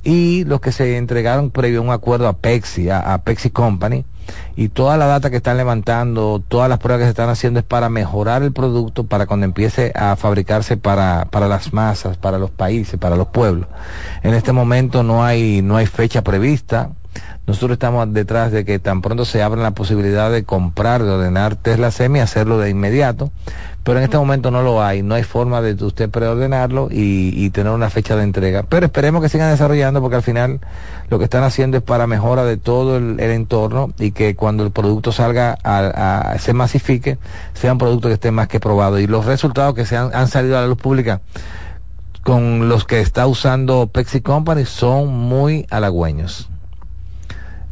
y los que se entregaron previo a un acuerdo a Pepsi, a Pepsi Company y toda la data que están levantando, todas las pruebas que se están haciendo es para mejorar el producto, para cuando empiece a fabricarse para, para las masas, para los países, para los pueblos. En este momento no hay, no hay fecha prevista. Nosotros estamos detrás de que tan pronto se abra la posibilidad de comprar, de ordenar Tesla Semi, hacerlo de inmediato. Pero en este momento no lo hay, no hay forma de usted preordenarlo y, y tener una fecha de entrega. Pero esperemos que sigan desarrollando porque al final lo que están haciendo es para mejora de todo el, entorno y que cuando el producto salga a, se masifique, sea un producto que esté más que probado. Y los resultados que se han, han salido a la luz pública con los que está usando Pepsi Company son muy halagüeños.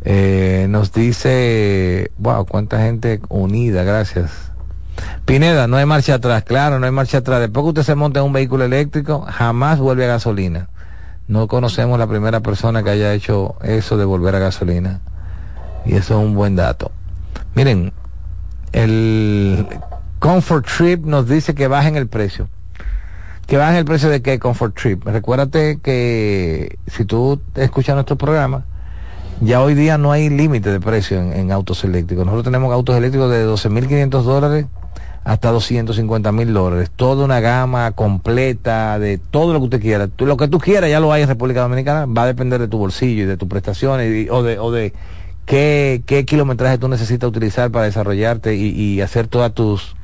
Eh, nos dice, wow, cuánta gente unida, gracias. Pineda, no hay marcha atrás, claro, no hay marcha atrás. Después que usted se monta en un vehículo eléctrico, jamás vuelve a gasolina. No conocemos la primera persona que haya hecho eso de volver a gasolina. Y eso es un buen dato. Miren, el Comfort Trip nos dice que bajen el precio. Que bajen el precio de qué Comfort Trip. Recuérdate que si tú escuchas nuestro programa, ya hoy día no hay límite de precio en, autos eléctricos. Nosotros tenemos autos eléctricos de 12.500 dólares hasta 250 mil dólares. Toda una gama completa de todo lo que usted quiera. lo que tú quieras ya lo hay en República Dominicana. Va a depender de tu bolsillo y de tus prestaciones o de, o de qué, qué kilometraje tú necesitas utilizar para desarrollarte y, y hacer todas tus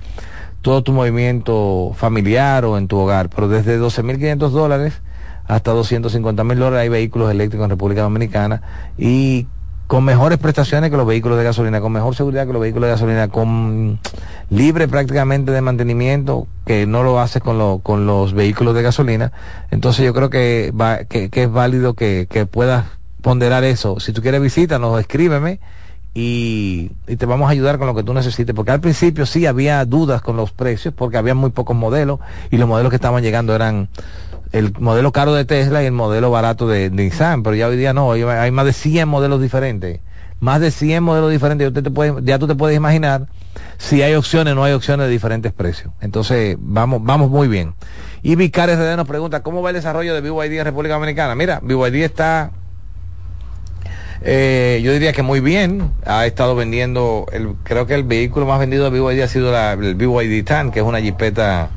todo tu movimiento familiar o en tu hogar. Pero desde 12.500 dólares hasta 250 mil dólares hay vehículos eléctricos en República Dominicana y con mejores prestaciones que los vehículos de gasolina, con mejor seguridad que los vehículos de gasolina, con libre prácticamente de mantenimiento que no lo hace con, con los vehículos de gasolina. Entonces yo creo que, va, que, es válido que, que puedas ponderar eso. Si tú quieres visítanos, escríbeme y, y, te vamos a ayudar con lo que tú necesites. Porque al principio sí había dudas con los precios porque había muy pocos modelos y los modelos que estaban llegando eran el modelo caro de Tesla y el modelo barato de, Nissan, pero ya hoy día no, hay más de 100 modelos diferentes. Más de 100 modelos diferentes, ya tú te puedes imaginar si hay opciones o no hay opciones de diferentes precios. Entonces, vamos, vamos muy bien. Y Vicar RD nos pregunta, ¿cómo va el desarrollo de BYD en República Dominicana? Mira, BYD está, eh, yo diría que muy bien. Ha estado vendiendo, el, creo que el vehículo más vendido de BYD ha sido la, el BYD TAN, que es una jipeta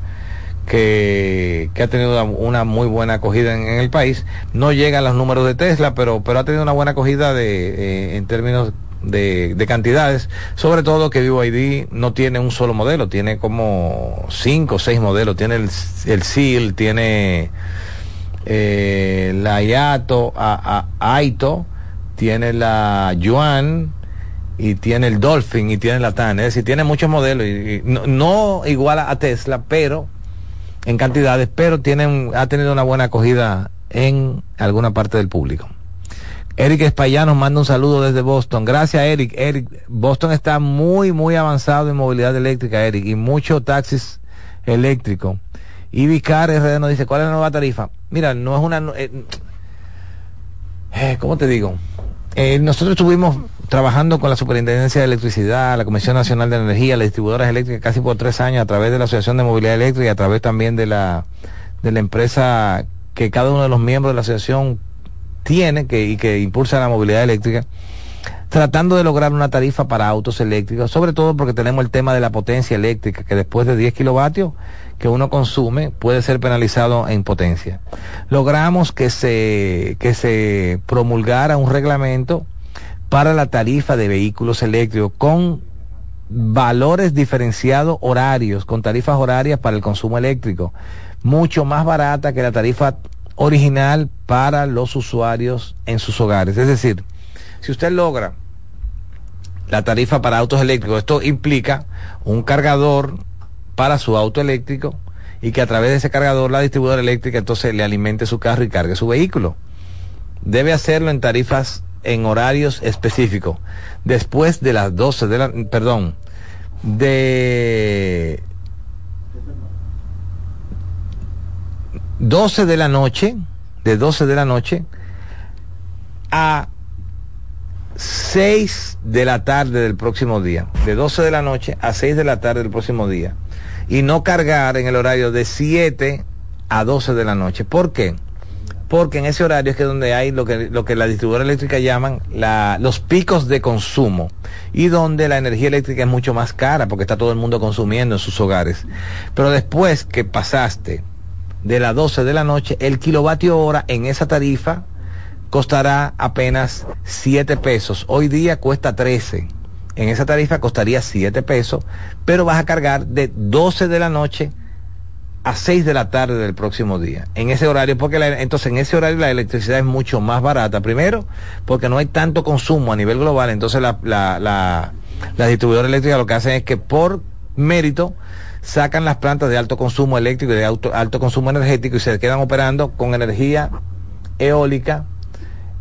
que, ha tenido una, muy buena acogida en, el país. No llega a los números de Tesla, pero, pero ha tenido una buena acogida de, eh, en términos de, cantidades, sobre todo que BYD no tiene un solo modelo, tiene como cinco o seis modelos, tiene el, el SEAL, tiene eh, la Yato, a, Aito, tiene la Yuan y tiene el Dolphin y tiene la TAN, es decir, tiene muchos modelos, no, no igual a Tesla, pero en cantidades, pero tienen, ha tenido una buena acogida en alguna parte del público. Eric Espaillá nos manda un saludo desde Boston. Gracias, Eric. Eric, Boston está muy, muy avanzado en movilidad eléctrica, Eric, y muchos taxis eléctricos. Y Vicar RD nos dice, ¿cuál es la nueva tarifa? Mira, no es una... Eh, eh, ¿Cómo te digo? Eh, nosotros estuvimos trabajando con la Superintendencia de Electricidad, la Comisión Nacional de Energía, las distribuidoras eléctricas casi por tres años a través de la Asociación de Movilidad Eléctrica y a través también de la, de la empresa que cada uno de los miembros de la asociación tiene que, y que impulsa la movilidad eléctrica, tratando de lograr una tarifa para autos eléctricos, sobre todo porque tenemos el tema de la potencia eléctrica, que después de 10 kilovatios que uno consume puede ser penalizado en potencia. Logramos que se, que se promulgara un reglamento para la tarifa de vehículos eléctricos con valores diferenciados horarios, con tarifas horarias para el consumo eléctrico, mucho más barata que la tarifa original para los usuarios en sus hogares. Es decir, si usted logra la tarifa para autos eléctricos, esto implica un cargador para su auto eléctrico y que a través de ese cargador la distribuidora eléctrica entonces le alimente su carro y cargue su vehículo. Debe hacerlo en tarifas en horarios específicos. Después de las 12 de la, perdón, de 12 de la noche, de 12 de la noche a 6 de la tarde del próximo día. De 12 de la noche a 6 de la tarde del próximo día. Y no cargar en el horario de 7 a 12 de la noche. ¿Por qué? Porque en ese horario es que donde hay lo que, lo que la distribuidora eléctrica llaman la, los picos de consumo y donde la energía eléctrica es mucho más cara porque está todo el mundo consumiendo en sus hogares. Pero después que pasaste de las 12 de la noche, el kilovatio hora en esa tarifa costará apenas 7 pesos. Hoy día cuesta 13. En esa tarifa costaría 7 pesos, pero vas a cargar de 12 de la noche a 6 de la tarde del próximo día. En ese horario, porque entonces en ese horario la electricidad es mucho más barata. Primero, porque no hay tanto consumo a nivel global, entonces la, la, la, la distribuidora eléctrica lo que hacen es que por mérito sacan las plantas de alto consumo eléctrico y de alto consumo energético y se quedan operando con energía eólica,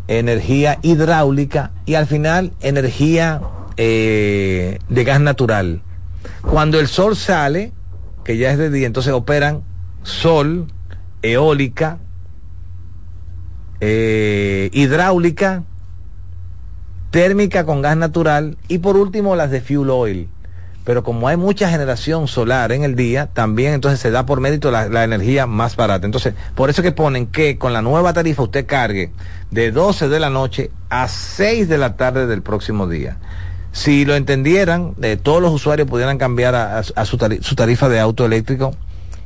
energía hidráulica y al final energía eh, de gas natural. Cuando el sol sale, que ya es de día, entonces operan sol, eólica, eh, hidráulica, térmica con gas natural y por último las de fuel oil pero como hay mucha generación solar en el día, también entonces se da por mérito la, energía más barata. Entonces, por eso que ponen que con la nueva tarifa usted cargue de 12 de la noche a 6 de la tarde del próximo día. Si lo entendieran, de todos los usuarios pudieran cambiar a, su, tarifa, de auto eléctrico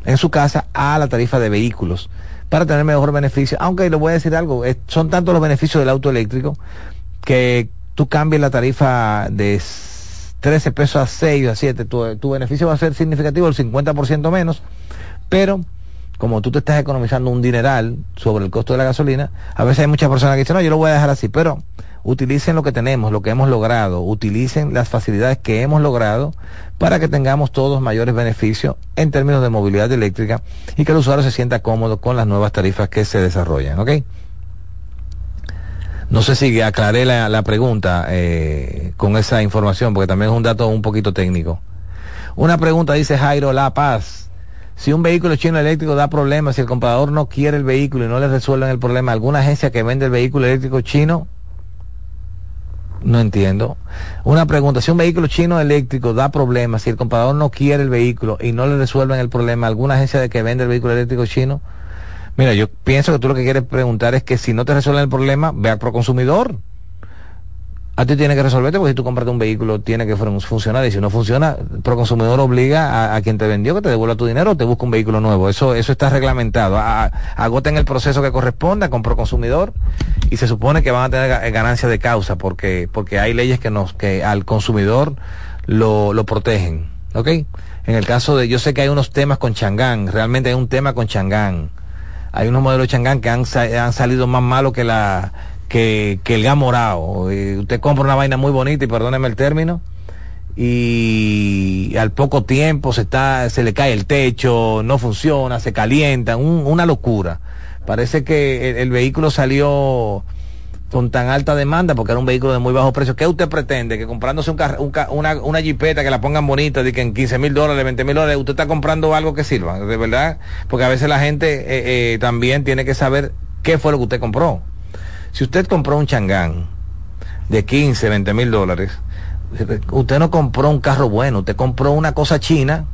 en su casa a la tarifa de vehículos para tener mejor beneficio. Aunque le voy a decir algo, son tantos los beneficios del auto eléctrico que tú cambies la tarifa de 13 pesos a 6 o a 7, tu, tu beneficio va a ser significativo, el 50% menos, pero como tú te estás economizando un dineral sobre el costo de la gasolina, a veces hay muchas personas que dicen, no, yo lo voy a dejar así, pero utilicen lo que tenemos, lo que hemos logrado, utilicen las facilidades que hemos logrado para que tengamos todos mayores beneficios en términos de movilidad eléctrica y que el usuario se sienta cómodo con las nuevas tarifas que se desarrollan, ¿ok? No sé si aclaré la, pregunta eh, con esa información, porque también es un dato un poquito técnico. Una pregunta dice Jairo La Paz. Si un vehículo chino eléctrico da problemas, si el comprador no quiere el vehículo y no le resuelven el problema, ¿alguna agencia que vende el vehículo eléctrico chino? No entiendo. Una pregunta, si un vehículo chino eléctrico da problemas, si el comprador no quiere el vehículo y no le resuelven el problema, ¿alguna agencia de que vende el vehículo eléctrico chino? Mira, yo pienso que tú lo que quieres preguntar es que si no te resuelven el problema, ve al proconsumidor. A ti tiene que resolverte porque si tú compras un vehículo tiene que funcionar y si no funciona, proconsumidor obliga a, quien te vendió que te devuelva tu dinero o te busque un vehículo nuevo. Eso, eso está reglamentado. agoten el proceso que corresponda con proconsumidor y se supone que van a tener ganancia de causa porque, porque hay leyes que nos, que al consumidor lo, lo protegen. ¿Ok? En el caso de, yo sé que hay unos temas con Changán, realmente hay un tema con Changán hay unos modelos de Changán que han, han salido más malos que la que, que el gas morado. usted compra una vaina muy bonita y perdóneme el término y al poco tiempo se está se le cae el techo, no funciona, se calienta, una locura. Parece que el vehículo salió con tan alta demanda, porque era un vehículo de muy bajo precio, ¿qué usted pretende? Que comprándose un una, una jipeta que la pongan bonita, de que en 15 mil dólares, 20 mil dólares, usted está comprando algo que sirva, de verdad, porque a veces la gente eh, eh, también tiene que saber qué fue lo que usted compró. Si usted compró un changán de 15, 20 mil dólares, usted no compró un carro bueno, usted compró una cosa china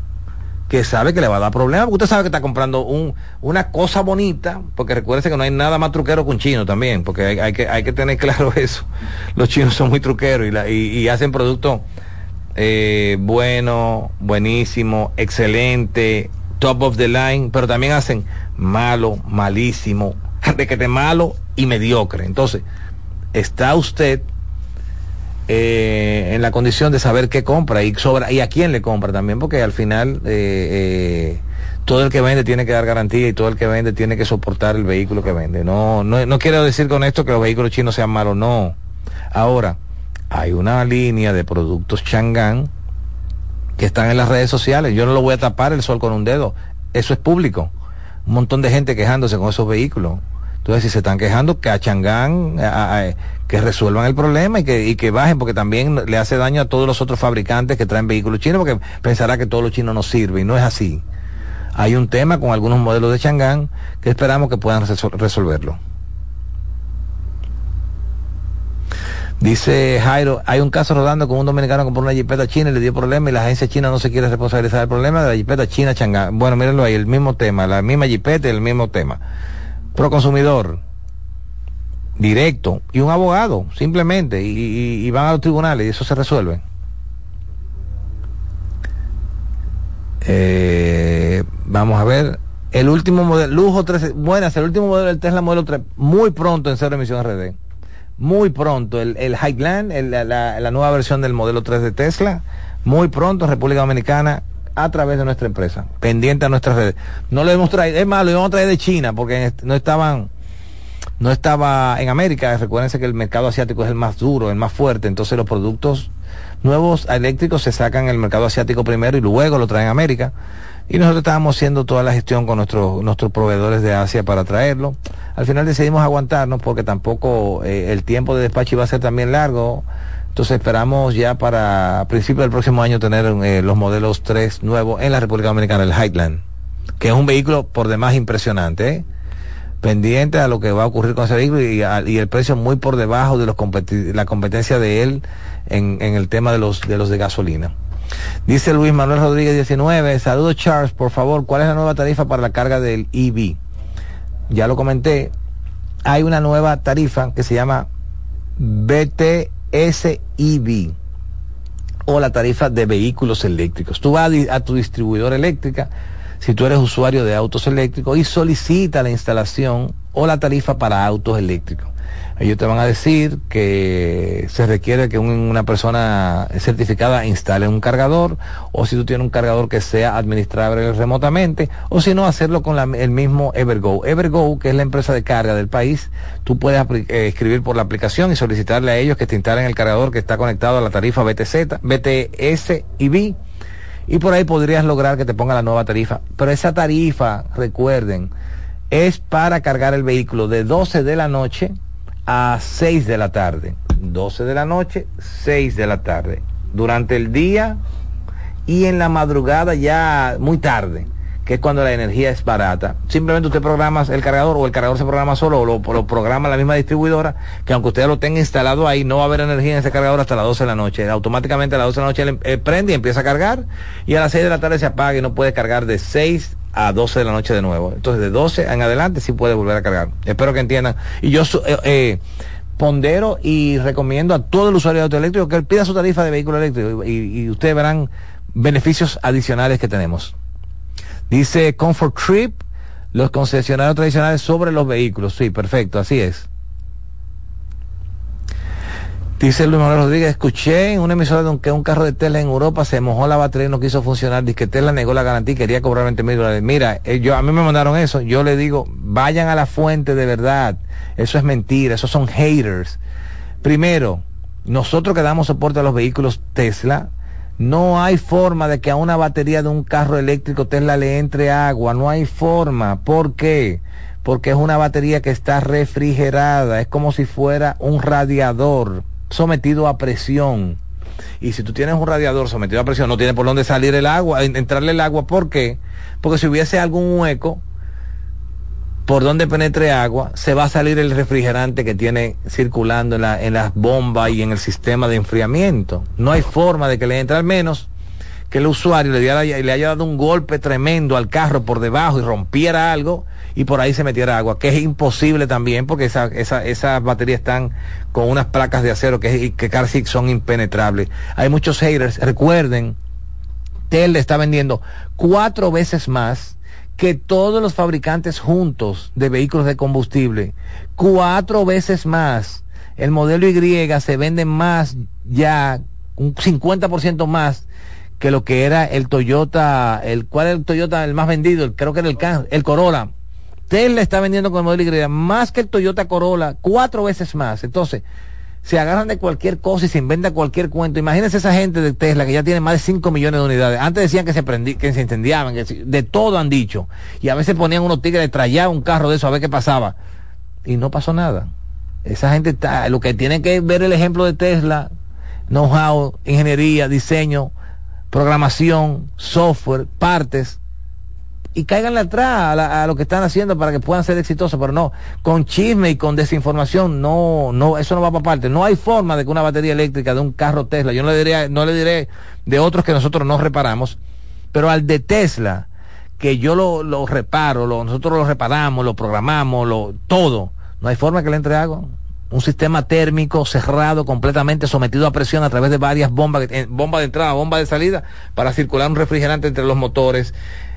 que sabe que le va a dar problemas, usted sabe que está comprando un, una cosa bonita, porque recuérdese que no hay nada más truquero que un chino también, porque hay, que, hay que tener (laughs) claro eso. Los chinos son muy truqueros y, y, hacen productos eh, bueno, buenísimo, excelente, top of the line, pero también hacen malo, malísimo, (laughs) de que te malo y mediocre. Entonces, está usted eh, en la condición de saber qué compra y sobra y a quién le compra también, porque al final eh, eh, todo el que vende tiene que dar garantía y todo el que vende tiene que soportar el vehículo que vende. No, no, no quiero decir con esto que los vehículos chinos sean malos, no. Ahora, hay una línea de productos Chang'an que están en las redes sociales. Yo no lo voy a tapar el sol con un dedo. Eso es público. Un montón de gente quejándose con esos vehículos. Entonces, si se están quejando, que a Changán, que resuelvan el problema y que, y que bajen, porque también le hace daño a todos los otros fabricantes que traen vehículos chinos, porque pensará que todos los chinos no sirven, y no es así. Hay un tema con algunos modelos de Changán que esperamos que puedan resolverlo. Dice Jairo, hay un caso rodando con un dominicano que compró una jipeta china y le dio problema y la agencia china no se quiere responsabilizar del problema de la jipeta china Changán. Bueno, mírenlo ahí, el mismo tema, la misma jipeta el mismo tema proconsumidor directo y un abogado, simplemente, y, van a los tribunales y eso se resuelve. Eh, vamos a ver, El último modelo, lujo 13, buenas, el último modelo del Tesla Modelo 3, muy pronto en cero emisión RD. Muy pronto, el, el Highland, la, la, nueva versión del modelo 3 de Tesla, muy pronto en República Dominicana a través de nuestra empresa, pendiente a nuestras redes. No lo hemos traído, es más, lo íbamos a traer de China porque no estaban, no estaba en América. Recuérdense que el mercado asiático es el más duro, el más fuerte, entonces los productos nuevos eléctricos se sacan en el mercado asiático primero y luego lo traen a América. Y nosotros estábamos haciendo toda la gestión con nuestros, nuestros proveedores de Asia para traerlo. Al final decidimos aguantarnos porque tampoco eh, el tiempo de despacho iba a ser también largo. Entonces esperamos ya para principios del próximo año tener eh, los modelos 3 nuevos en la República Dominicana, el Highland, que es un vehículo por demás impresionante. ¿eh? pendiente a lo que va a ocurrir con ese vehículo y, el precio muy por debajo de los la competencia de él en, en, el tema de los de los de gasolina. Dice Luis Manuel Rodríguez 19, saludos Charles, por favor, ¿cuál es la nueva tarifa para la carga del EV? Ya lo comenté, hay una nueva tarifa que se llama BTSEV o la tarifa de vehículos eléctricos. Tú vas a, a tu distribuidora eléctrica, si tú eres usuario de autos eléctricos y solicita la instalación o la tarifa para autos eléctricos. Ellos te van a decir que se requiere que una persona certificada instale un cargador o si tú tienes un cargador que sea administrable remotamente o si no hacerlo con el mismo Evergo. Evergo, que es la empresa de carga del país, tú puedes eh, escribir por la aplicación y solicitarle a ellos que te instalen el cargador que está conectado a la tarifa BTZ, BTS y B y por ahí podrías lograr que te ponga la nueva tarifa. Pero esa tarifa, recuerden, es para cargar el vehículo de 12 de la noche a 6 de la tarde. 12 de la noche, 6 de la tarde. Durante el día y en la madrugada ya muy tarde que es cuando la energía es barata. Simplemente usted programa el cargador o el cargador se programa solo o lo, programa la misma distribuidora, que aunque usted lo tenga instalado ahí, no va a haber energía en ese cargador hasta las 12 de la noche. Automáticamente a las 12 de la noche él, prende y empieza a cargar y a las 6 de la tarde se apaga y no puede cargar de 6 a 12 de la noche de nuevo. Entonces de 12 en adelante sí puede volver a cargar. Espero que entiendan. Y yo eh, eh, pondero y recomiendo a todo el usuario de auto eléctrico que él pida su tarifa de vehículo eléctrico y, y ustedes verán beneficios adicionales que tenemos. Dice Comfort Trip, los concesionarios tradicionales sobre los vehículos. Sí, perfecto, así es. Dice Luis Manuel Rodríguez, escuché en una emisora de que un carro de Tesla en Europa se mojó la batería y no quiso funcionar. Dice que Tesla negó la garantía y quería cobrar 20 mil dólares. Mira, eh, yo, a mí me mandaron eso. Yo le digo, vayan a la fuente de verdad. Eso es mentira, esos son haters. Primero, nosotros que damos soporte a los vehículos Tesla, no hay forma de que a una batería de un carro eléctrico Tesla le entre agua. No hay forma. ¿Por qué? Porque es una batería que está refrigerada. Es como si fuera un radiador sometido a presión. Y si tú tienes un radiador sometido a presión, no tiene por dónde salir el agua, entrarle el agua. ¿Por qué? Porque si hubiese algún hueco, por donde penetre agua, se va a salir el refrigerante que tiene circulando en, en las bombas y en el sistema de enfriamiento. No hay forma de que le entre al menos que el usuario le, le haya dado un golpe tremendo al carro por debajo y rompiera algo y por ahí se metiera agua, que es imposible también porque esa, esa, esas baterías están con unas placas de acero que, que casi son impenetrables. Hay muchos haters, recuerden, Tesla está vendiendo cuatro veces más que todos los fabricantes juntos de vehículos de combustible, cuatro veces más. El modelo Y se vende más ya, un 50% más que lo que era el Toyota, el cuál es el Toyota el más vendido, creo que era el, el Corolla. Tesla está vendiendo con el modelo Y más que el Toyota Corolla, cuatro veces más. Entonces, se agarran de cualquier cosa y se inventa cualquier cuento. Imagínense esa gente de Tesla que ya tiene más de 5 millones de unidades. Antes decían que se, prendí, que se incendiaban, que de todo han dicho. Y a veces ponían unos tigres, traían un carro de eso a ver qué pasaba. Y no pasó nada. Esa gente está, lo que tiene que ver el ejemplo de Tesla, know-how, ingeniería, diseño, programación, software, partes, y cáiganle atrás a, lo que están haciendo para que puedan ser exitosos, pero no, con chisme y con desinformación, no, no, eso no va para parte. No hay forma de que una batería eléctrica de un carro Tesla, yo no le diré, no le diré de otros que nosotros no reparamos, pero al de Tesla, que yo lo, lo reparo, lo, nosotros lo reparamos, lo programamos, lo, todo, no hay forma que le entre agua. Un sistema térmico cerrado, completamente sometido a presión a través de varias bombas, bomba de entrada, bomba de salida, para circular un refrigerante entre los motores,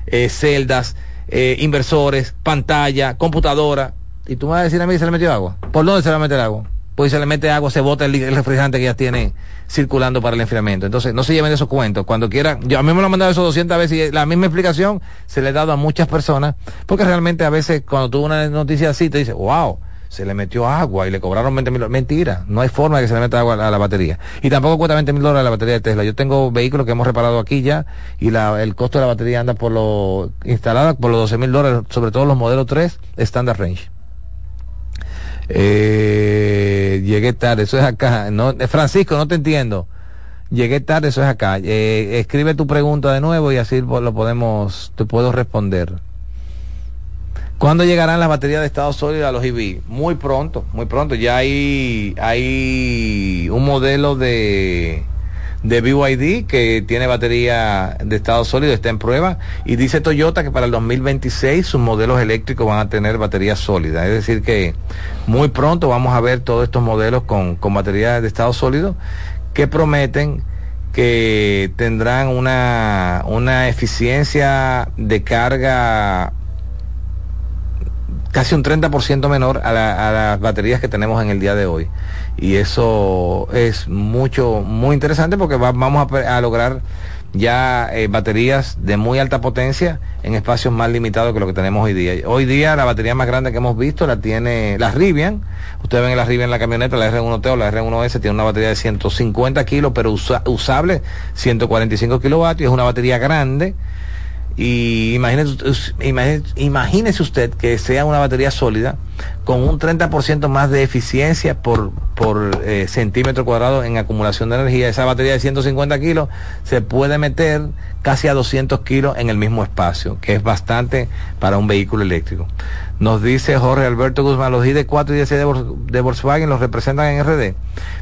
eh, celdas, eh, inversores, pantalla, computadora. Y tú me vas a decir a mí se le metió agua. ¿Por dónde se le a meter agua? Pues se le mete agua, se bota el, el refrigerante que ya tiene circulando para el enfriamiento. Entonces, no se lleven esos cuentos. Cuando quieran, yo a mí me lo han mandado eso 200 veces y la misma explicación se le ha dado a muchas personas, porque realmente a veces cuando tuvo una noticia así te dice, wow, se le metió agua y le cobraron 20 mil Mentira, no hay forma de que se le meta agua a la, batería. Y tampoco cuesta 20 mil dólares la batería de Tesla. Yo tengo vehículos que hemos reparado aquí ya y la, el costo de la batería anda por lo instalada por los 12 mil dólares, sobre todo los modelos 3 Standard Range. Eh, llegué tarde, eso es acá. No, eh, Francisco, no te entiendo. Llegué tarde, eso es acá. Eh, escribe tu pregunta de nuevo y así lo podemos, te puedo responder. ¿Cuándo llegarán las baterías de estado sólido a los EV? Muy pronto, muy pronto. Ya hay, hay un modelo de, de BYD que tiene batería de estado sólido, está en prueba. Y dice Toyota que para el 2026 sus modelos eléctricos van a tener batería sólida. Es decir, que muy pronto vamos a ver todos estos modelos con, con baterías de estado sólido que prometen que tendrán una, una eficiencia de carga casi un 30% menor a, las baterías que tenemos en el día de hoy. Y eso es mucho, muy interesante porque vamos a, lograr ya eh, baterías de muy alta potencia en espacios más limitados que lo que tenemos hoy día. Hoy día la batería más grande que hemos visto la tiene la Rivian. Ustedes ven la Rivian en la camioneta, la R1T o la R1S tiene una batería de 150 kilos, pero usable 145 kilovatios. Es una batería grande y imagínese, imagínese, usted que sea una batería sólida con un 30% más de eficiencia por, por eh, centímetro cuadrado en acumulación de energía. Esa batería de 150 kilos se puede meter casi a 200 kilos en el mismo espacio, que es bastante para un vehículo eléctrico. Nos dice Jorge Alberto Guzmán, los ID4 y ID6 de, Volkswagen los representan en RD.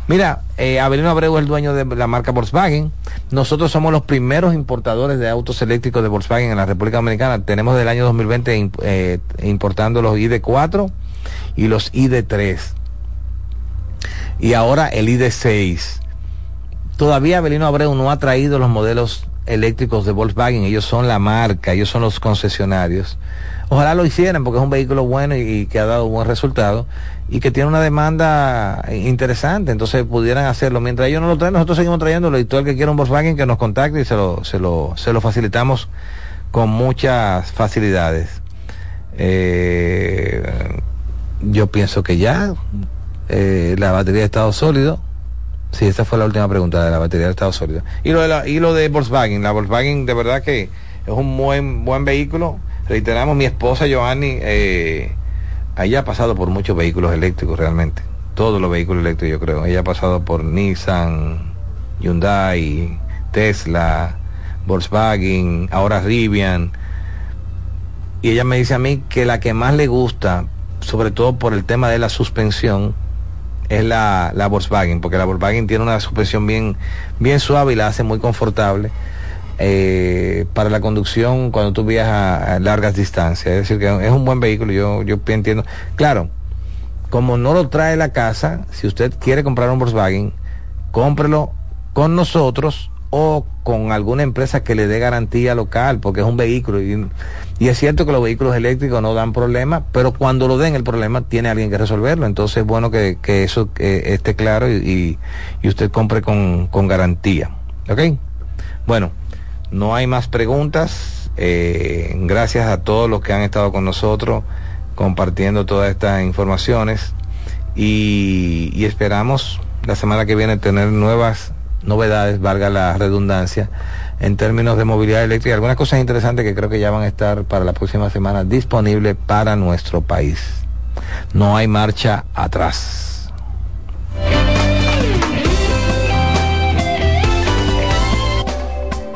Mira, eh, Avelino Abreu es el dueño de la marca Volkswagen. Nosotros somos los primeros importadores de autos eléctricos de Volkswagen en la República Dominicana. Tenemos del año 2020 eh, importando los ID4 y los ID3. Y ahora el ID6. Todavía Avelino Abreu no ha traído los modelos eléctricos de Volkswagen. Ellos son la marca, ellos son los concesionarios. Ojalá lo hicieran porque es un vehículo bueno y, que ha dado buen resultado y que tiene una demanda interesante, entonces pudieran hacerlo. Mientras ellos no lo traen, nosotros seguimos trayéndolo y todo el que quiera un Volkswagen que nos contacte y se lo, se lo, se lo facilitamos con muchas facilidades. Eh, yo pienso que ya eh, la batería de estado sólido. Sí, esa fue la última pregunta de la batería de estado sólido. Y lo de, la, y lo de Volkswagen, la Volkswagen de verdad que es un buen, buen vehículo reiteramos, mi esposa Joanny, eh, ella ha pasado por muchos vehículos eléctricos realmente. Todos los vehículos eléctricos, yo creo. Ella ha pasado por Nissan, Hyundai, Tesla, Volkswagen, ahora Rivian. Y ella me dice a mí que la que más le gusta, sobre todo por el tema de la suspensión, es la, la Volkswagen, porque la Volkswagen tiene una suspensión bien, bien suave y la hace muy confortable eh, para la conducción cuando tú viajas a, largas distancias. Es decir, que es un buen vehículo, yo, yo entiendo. Claro, como no lo trae la casa, si usted quiere comprar un Volkswagen, cómprelo con nosotros o con alguna empresa que le dé garantía local, porque es un vehículo. Y, es cierto que los vehículos eléctricos no dan problema, pero cuando lo den el problema, tiene alguien que resolverlo. Entonces es bueno que, eso esté claro y, y, usted compre con, con garantía. ¿Ok? Bueno, no hay más preguntas. Eh, gracias a todos los que han estado con nosotros compartiendo todas estas informaciones y, esperamos la semana que viene tener nuevas novedades, valga la redundancia, en términos de movilidad eléctrica. Algunas cosas interesantes que creo que ya van a estar para la próxima semana disponibles para nuestro país. No hay marcha atrás.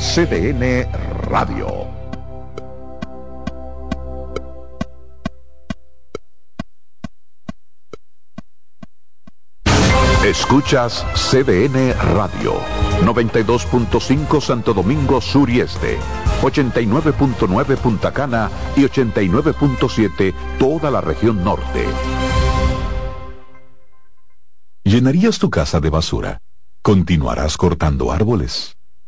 CDN Radio. Escuchas CDN Radio, 92.5 Santo Domingo Sur y Este, 89.9 Punta Cana y 89.7 toda la región norte. ¿Llenarías tu casa de basura? ¿Continuarás cortando árboles?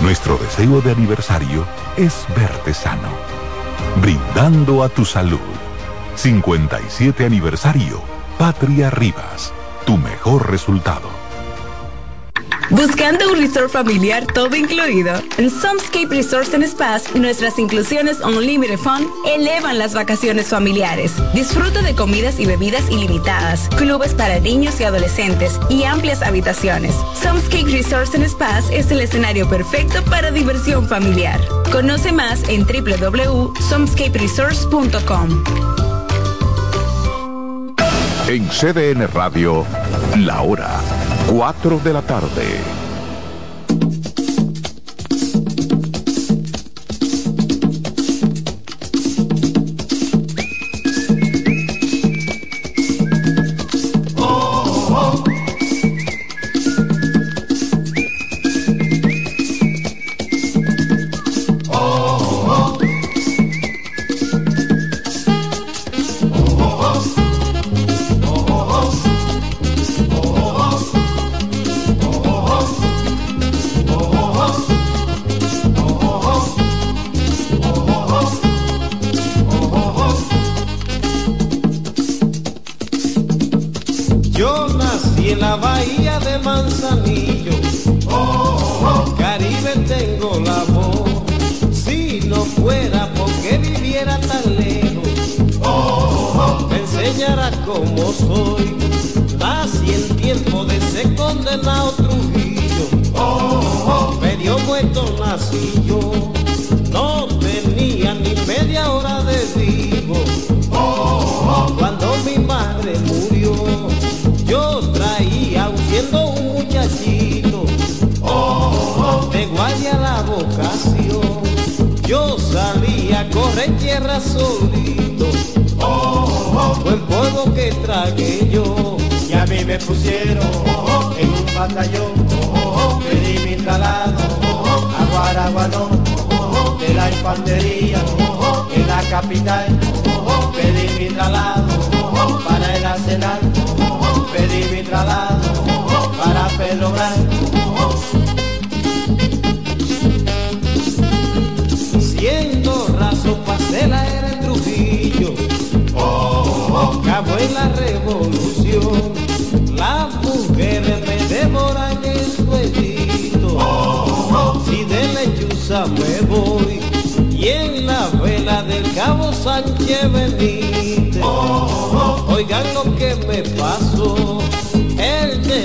Nuestro deseo de aniversario es verte sano, brindando a tu salud. 57 aniversario, Patria Rivas, tu mejor resultado. Buscando un resort familiar todo incluido. En Somescape Resorts and Spas, nuestras inclusiones Unlimited Fun elevan las vacaciones familiares. Disfruta de comidas y bebidas ilimitadas, clubes para niños y adolescentes y amplias habitaciones. Somescape Resorts and Spas es el escenario perfecto para diversión familiar. Conoce más en www.somescaperesorts.com. En CDN Radio, la hora 4 de la tarde.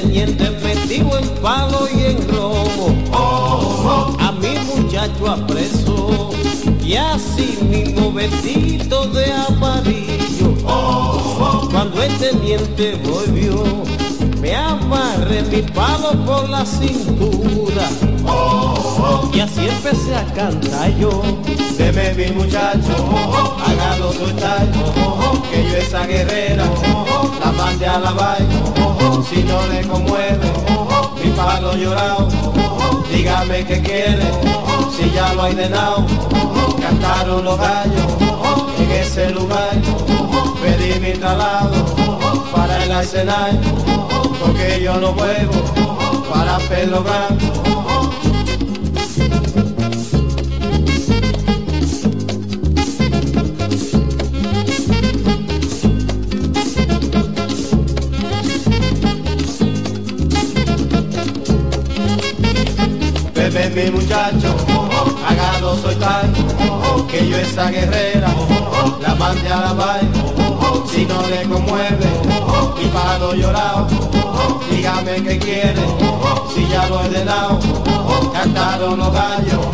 Teniente metido en palo y en robo, a mi muchacho apresó, y así mismo vestido de amarillo, cuando el teniente volvió, me amarré mi palo por la cintura, y así empecé a cantar yo. Deme mi muchacho, hágalo soltar, que yo esa guerrera la mande a la vaina, si no le conmueve, mi palo llorado, dígame qué quiere, si ya lo hay de nao, cantaron los gallos en ese lugar, pedí mi traslado para el escenario, porque yo no vuelvo para Pedro Blanco. Bebe mi muchacho, hágalo soltar, que yo esa guerrera la mande a la vaina, si no le conmueve, mi palo llorado, dígame qué quiere, si ya lo he ordenado, cantaron los gallos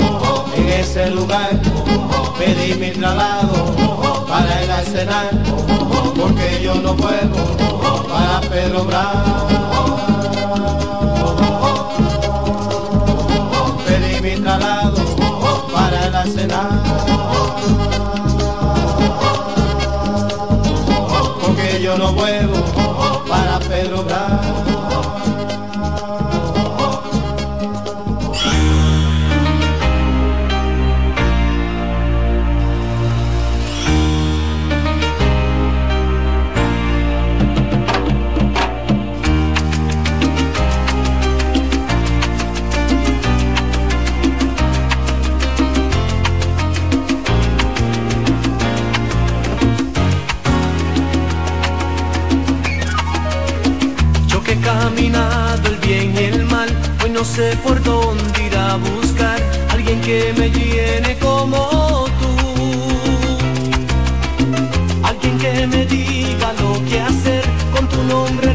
en ese lugar, pedí mi traslado para el escenario, porque yo no puedo para Pedro Bravo. pedí mi traslado para el arsenal. Yo no vuelvo No sé por dónde ir a buscar alguien que me llene como tú. Alguien que me diga lo que hacer con tu nombre.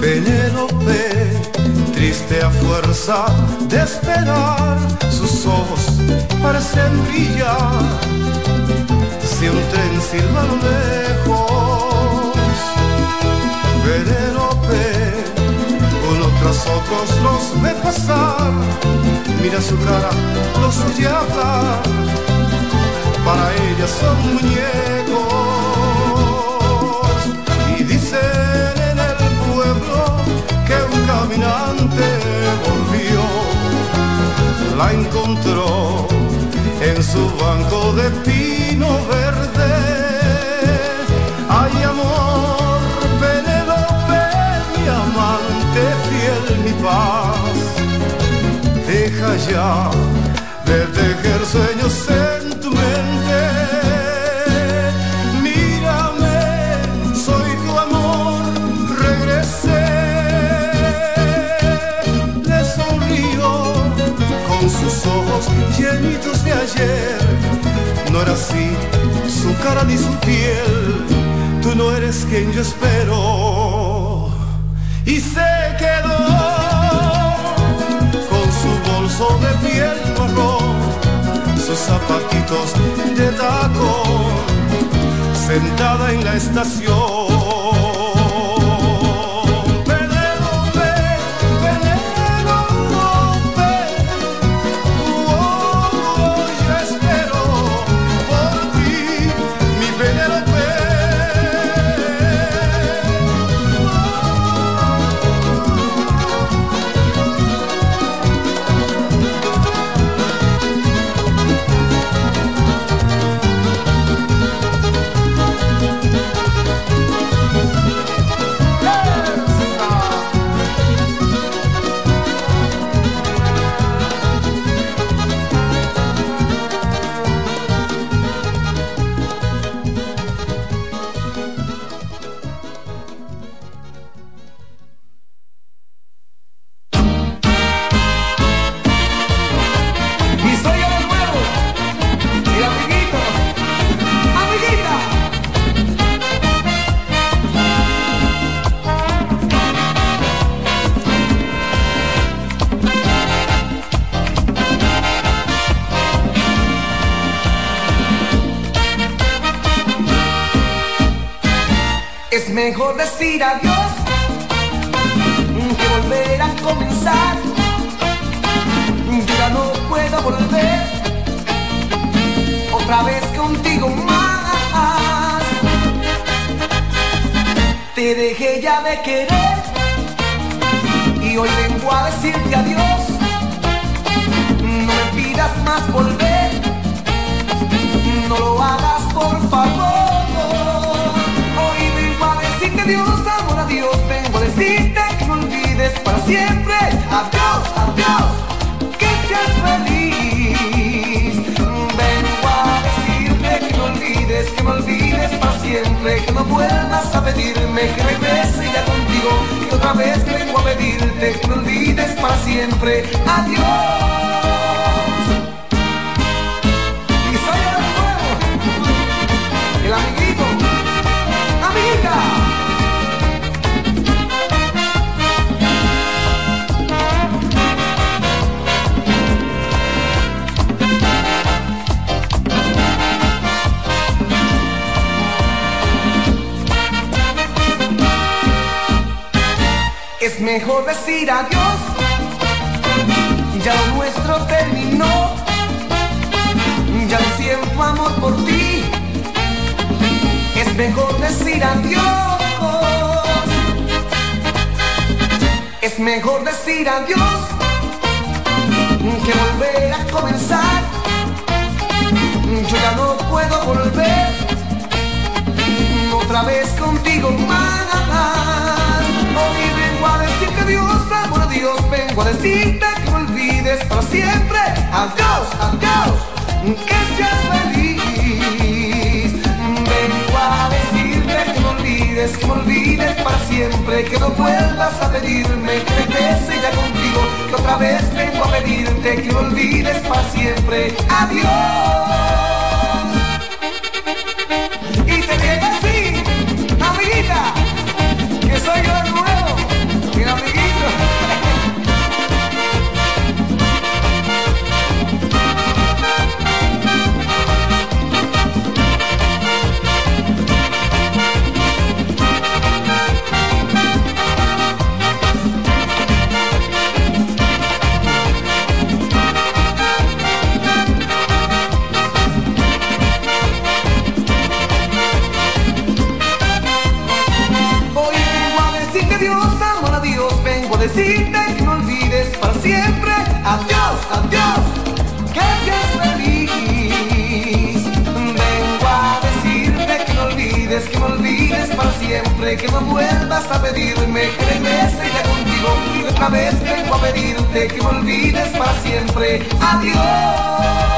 Penélope, triste a fuerza de esperar, sus ojos parecen brillar, si un tren silba lo lejos. Penélope, uno tras otros los ve pasar, mira su cara, los oye hablar, para ella son muñecos. devolvió, la encontró en su banco de pino verde. Ay amor, Penélope, mi amante fiel, mi paz, deja ya de tejer sueños. No era así su cara ni su piel. Tú no eres quien yo espero. Y se quedó con su bolso de piel marrón, sus zapatitos de tacón, sentada en la estación. Decir adiós que volver a comenzar. Yo ya no puedo volver otra vez contigo más. Te dejé ya de querer y hoy vengo a decirte adiós. No me pidas más volver, adiós, amor, adiós. Vengo a decirte que me olvides para siempre. Adiós, adiós que seas feliz. Vengo a decirte que me olvides, que me olvides para siempre, que no vuelvas a pedirme que regrese ya contigo. Y otra vez vengo a pedirte que me olvides para siempre. Adiós. El amiguito, Es mejor decir adiós, ya lo nuestro terminó, ya no siento amor por ti. Es mejor decir adiós, es mejor decir adiós que volver a comenzar. Yo ya no puedo volver otra vez contigo más. Hoy adiós, amor. Vengo a decirte que me olvides para siempre. Adiós, adiós, que seas feliz. Vengo a decirte que me olvides, que me olvides para siempre. Que no vuelvas a pedirme que regrese ya contigo. Que otra vez vengo a pedirte que me olvides para siempre. Adiós. Y te digo así, amiguita, que soy yo necesite que me olvides para siempre. Adiós, adiós, que seas feliz. Vengo a decirte que me olvides, que me olvides para siempre, que no vuelvas a pedirme que regrese ya contigo. Y otra vez vengo a pedirte que me olvides para siempre. Adiós.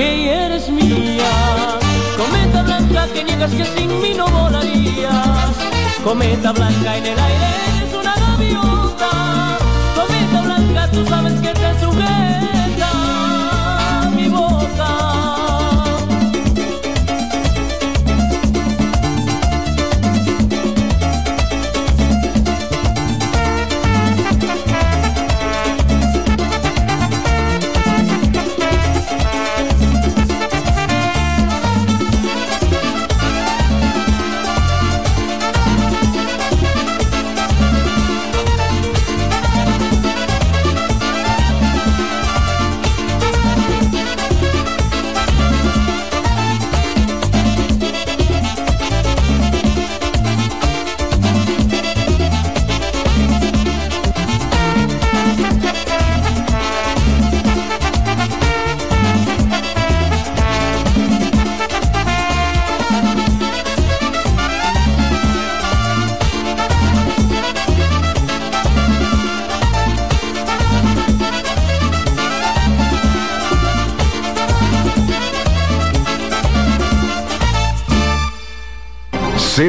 que eres mía. Cometa blanca que niegas que sin mí no volarías. Cometa blanca en el aire es una gaviota. Cometa blanca, tú sabes que te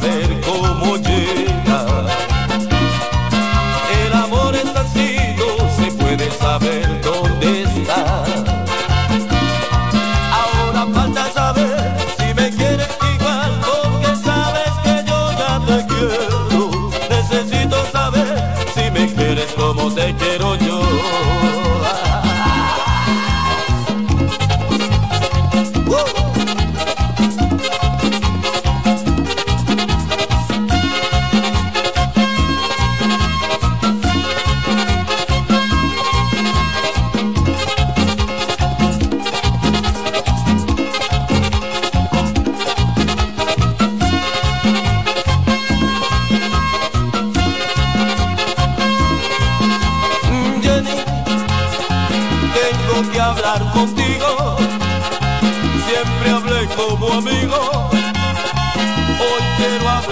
Saber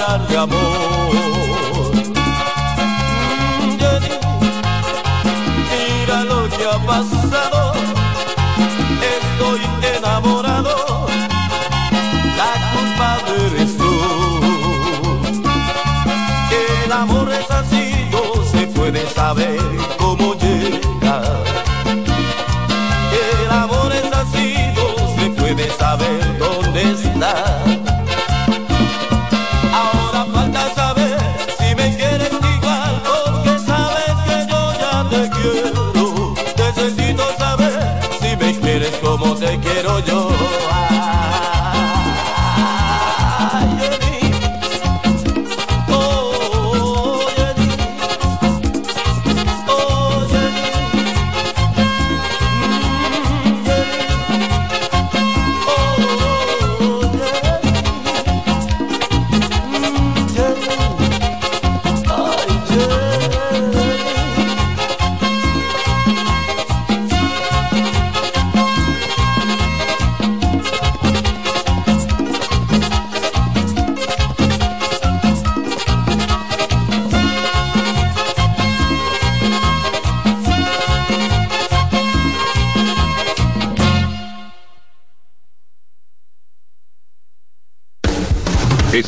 de amor. Mira lo que ha pasado. Estoy enamorado. La culpable eres tú. El amor es así, no se puede saber cómo llega. El amor es así, no se puede saber dónde está.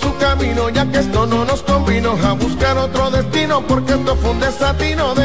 su camino, ya que esto no nos convino a buscar otro destino, porque esto fue un desatino de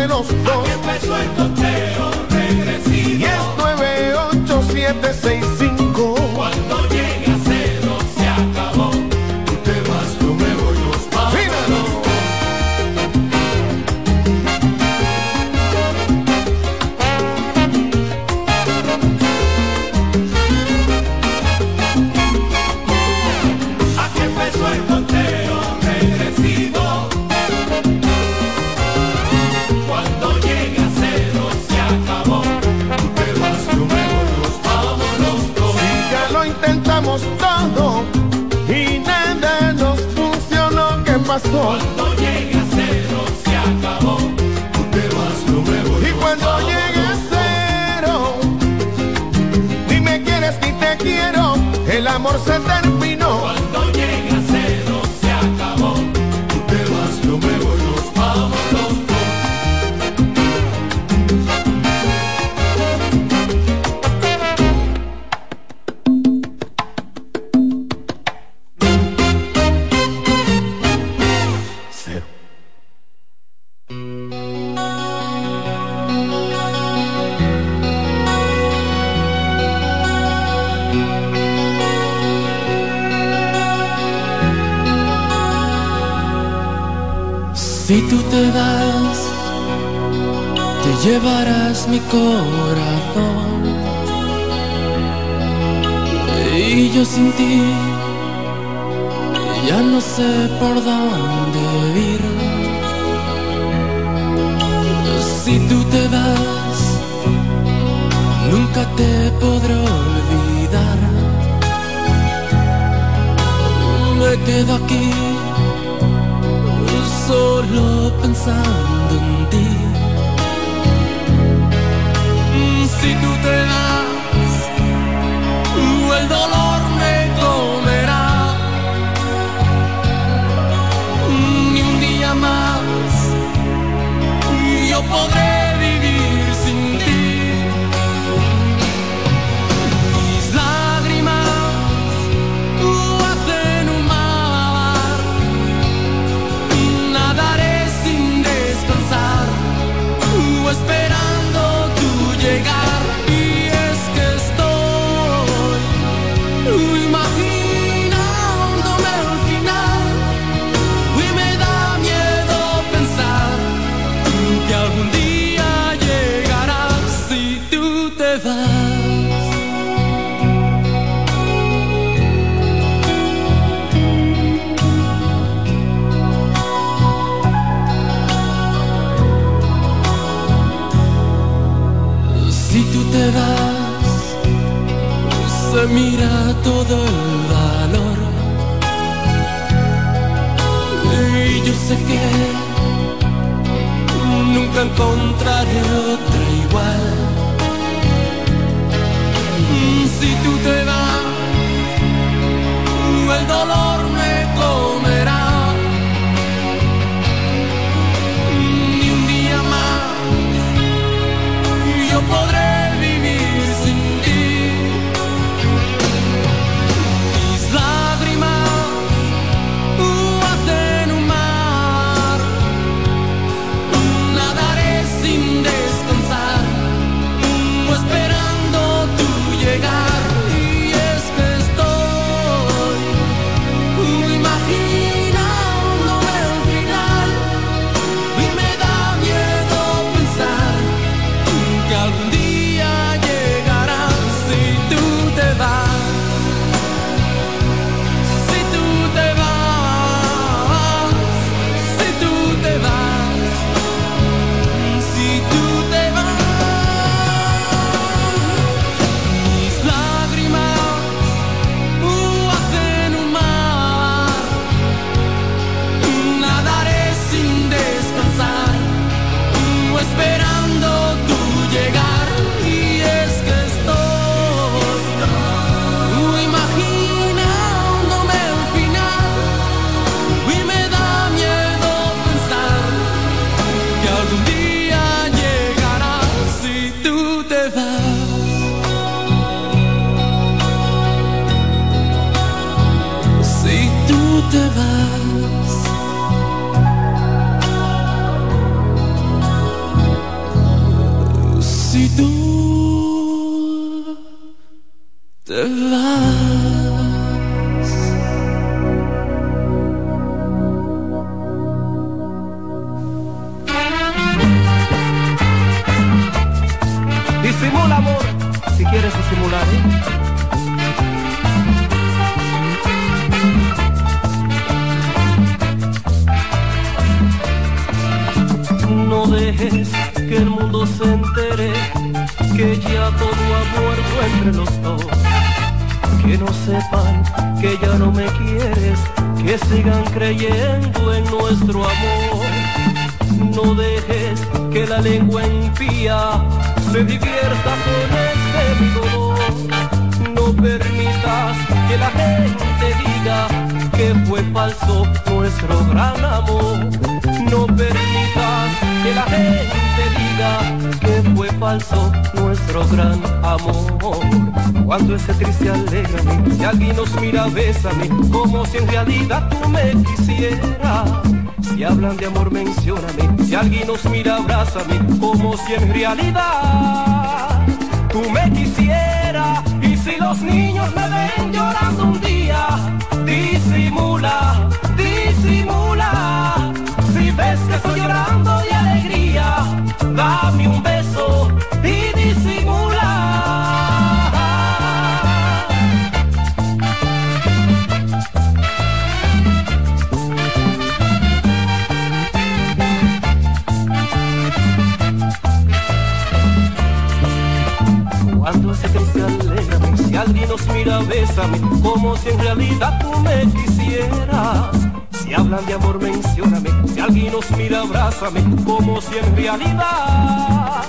como si en realidad tú me quisieras. Si hablan de amor, mencióname. Si alguien nos mira, abrázame como si en realidad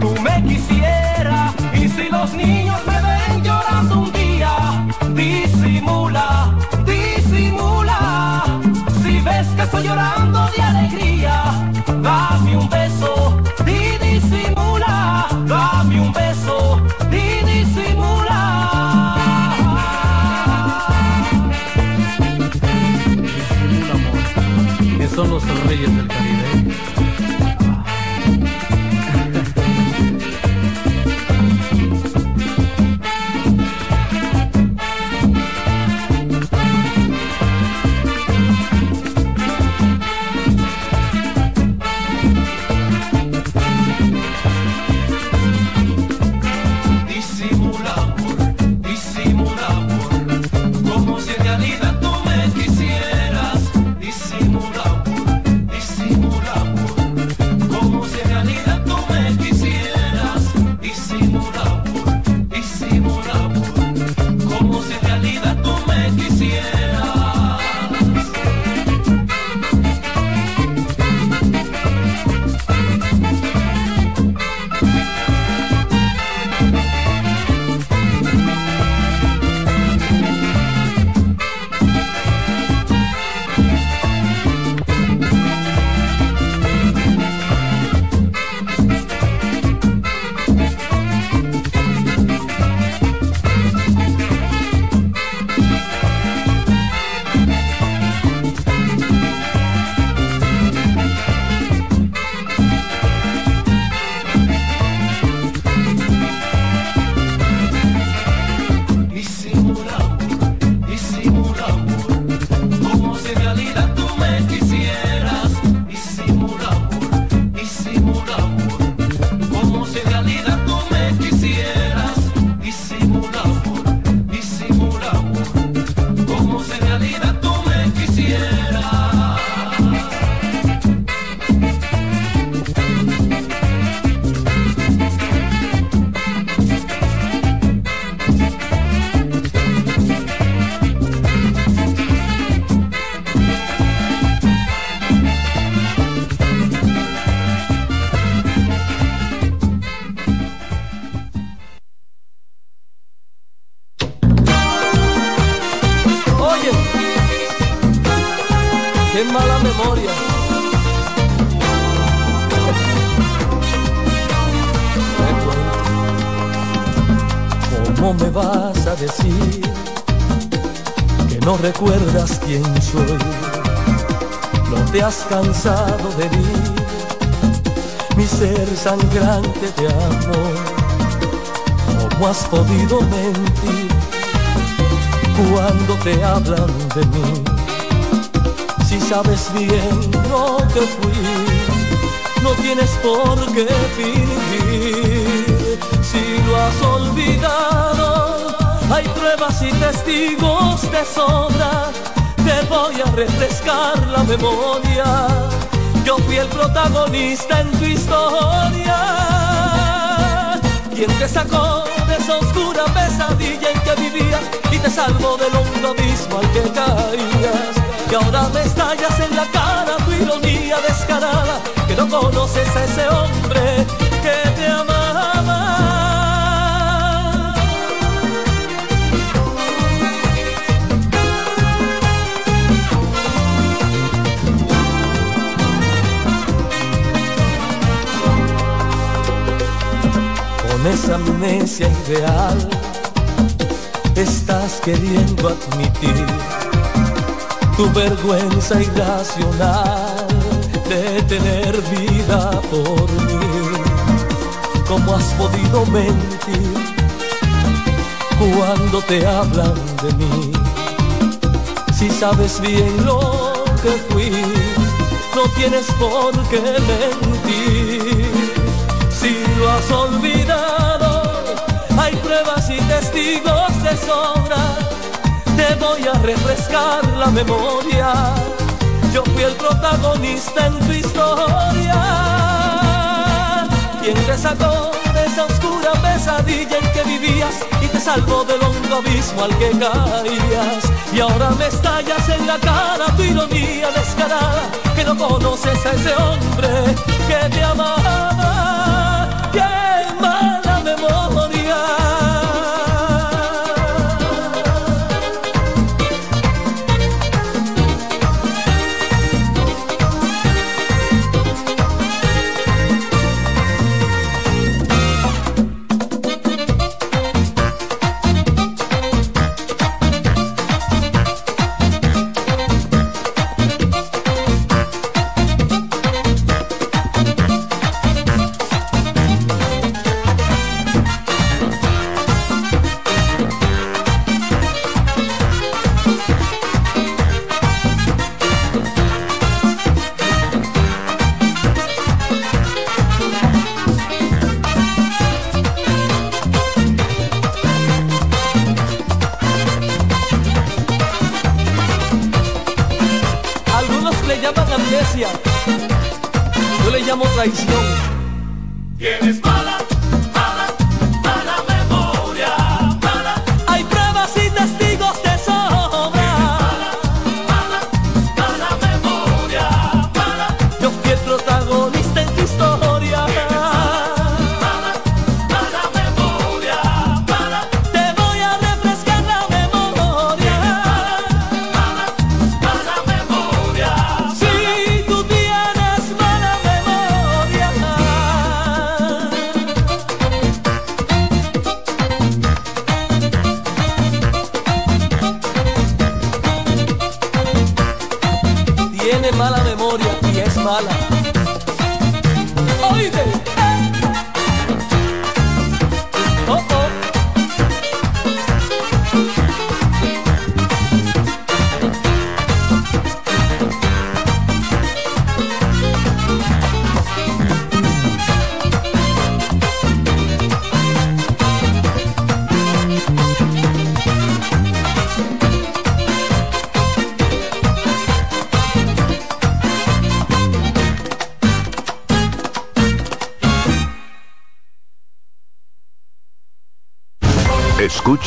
tú me quisieras. Y si los niños me ven llorando un día, disimula, disimula. Si ves que estoy llorando, reyes memoria. ¿Cómo me vas a decir que no recuerdas quién soy? No te has cansado de mí, mi ser sangrante de amor. ¿Cómo has podido mentir cuando te hablan de mí? Sabes bien lo que fui, no tienes por qué fingir. Si lo has olvidado, hay pruebas y testigos de sobra. Te voy a refrescar la memoria. Yo fui el protagonista en tu historia. Quien te sacó de esa oscura pesadilla en que vivías y te salvó del hondo abismo al que caías. Y ahora me estallas en la cara tu ironía descarada, que no conoces a ese hombre que te amaba. Con esa amnesia ideal estás queriendo admitir tu vergüenza irracional de tener vida por mí. ¿Cómo has podido mentir cuando te hablan de mí? Si sabes bien lo que fui, no tienes por qué mentir. Si lo has olvidado, hay pruebas y testigos de sobra te voy a refrescar la memoria. Yo fui el protagonista en tu historia. Quien te sacó de esa oscura pesadilla en que vivías y te salvó del hondo abismo al que caías. Y ahora me estallas en la cara tu ironía descarada, que no conoces a ese hombre que te amaba. ¡Qué mala memoria!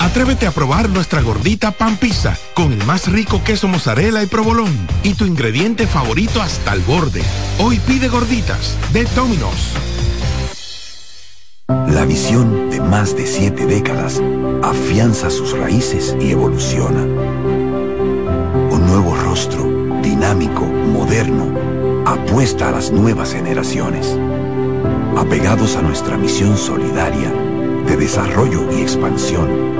Atrévete a probar nuestra gordita pan pizza con el más rico queso mozzarella y provolón y tu ingrediente favorito hasta el borde. Hoy pide gorditas de Domino's. La visión de más de siete décadas afianza sus raíces y evoluciona. Un nuevo rostro, dinámico, moderno, apuesta a las nuevas generaciones. Apegados a nuestra misión solidaria de desarrollo y expansión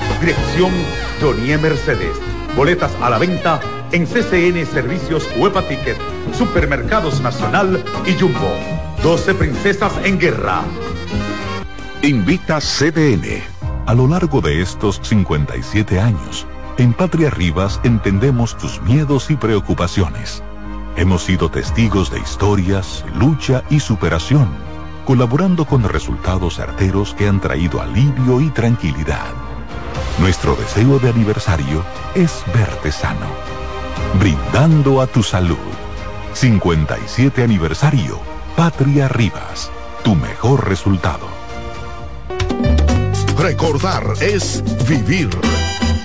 Dirección Jonie Mercedes. Boletas a la venta en CCN Servicios Huepa Ticket, Supermercados Nacional y Jumbo. 12 Princesas en Guerra. Invita CDN. A lo largo de estos 57 años, en Patria Rivas entendemos tus miedos y preocupaciones. Hemos sido testigos de historias, lucha y superación, colaborando con resultados certeros que han traído alivio y tranquilidad. Nuestro deseo de aniversario es verte sano, brindando a tu salud. 57 aniversario, Patria Rivas, tu mejor resultado. Recordar es vivir.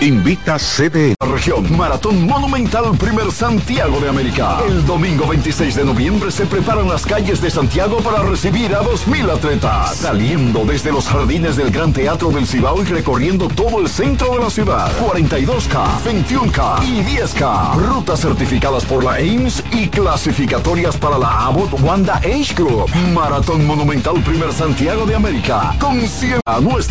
Invita CDN. Región Maratón Monumental Primer Santiago de América. El domingo 26 de noviembre se preparan las calles de Santiago para recibir a 2.000 atletas. Saliendo desde los jardines del Gran Teatro del Cibao y recorriendo todo el centro de la ciudad. 42K, 21K y 10K. Rutas certificadas por la Ames y clasificatorias para la Abbott Wanda Age Group. Maratón Monumental Primer Santiago de América. Con 100 a nuestros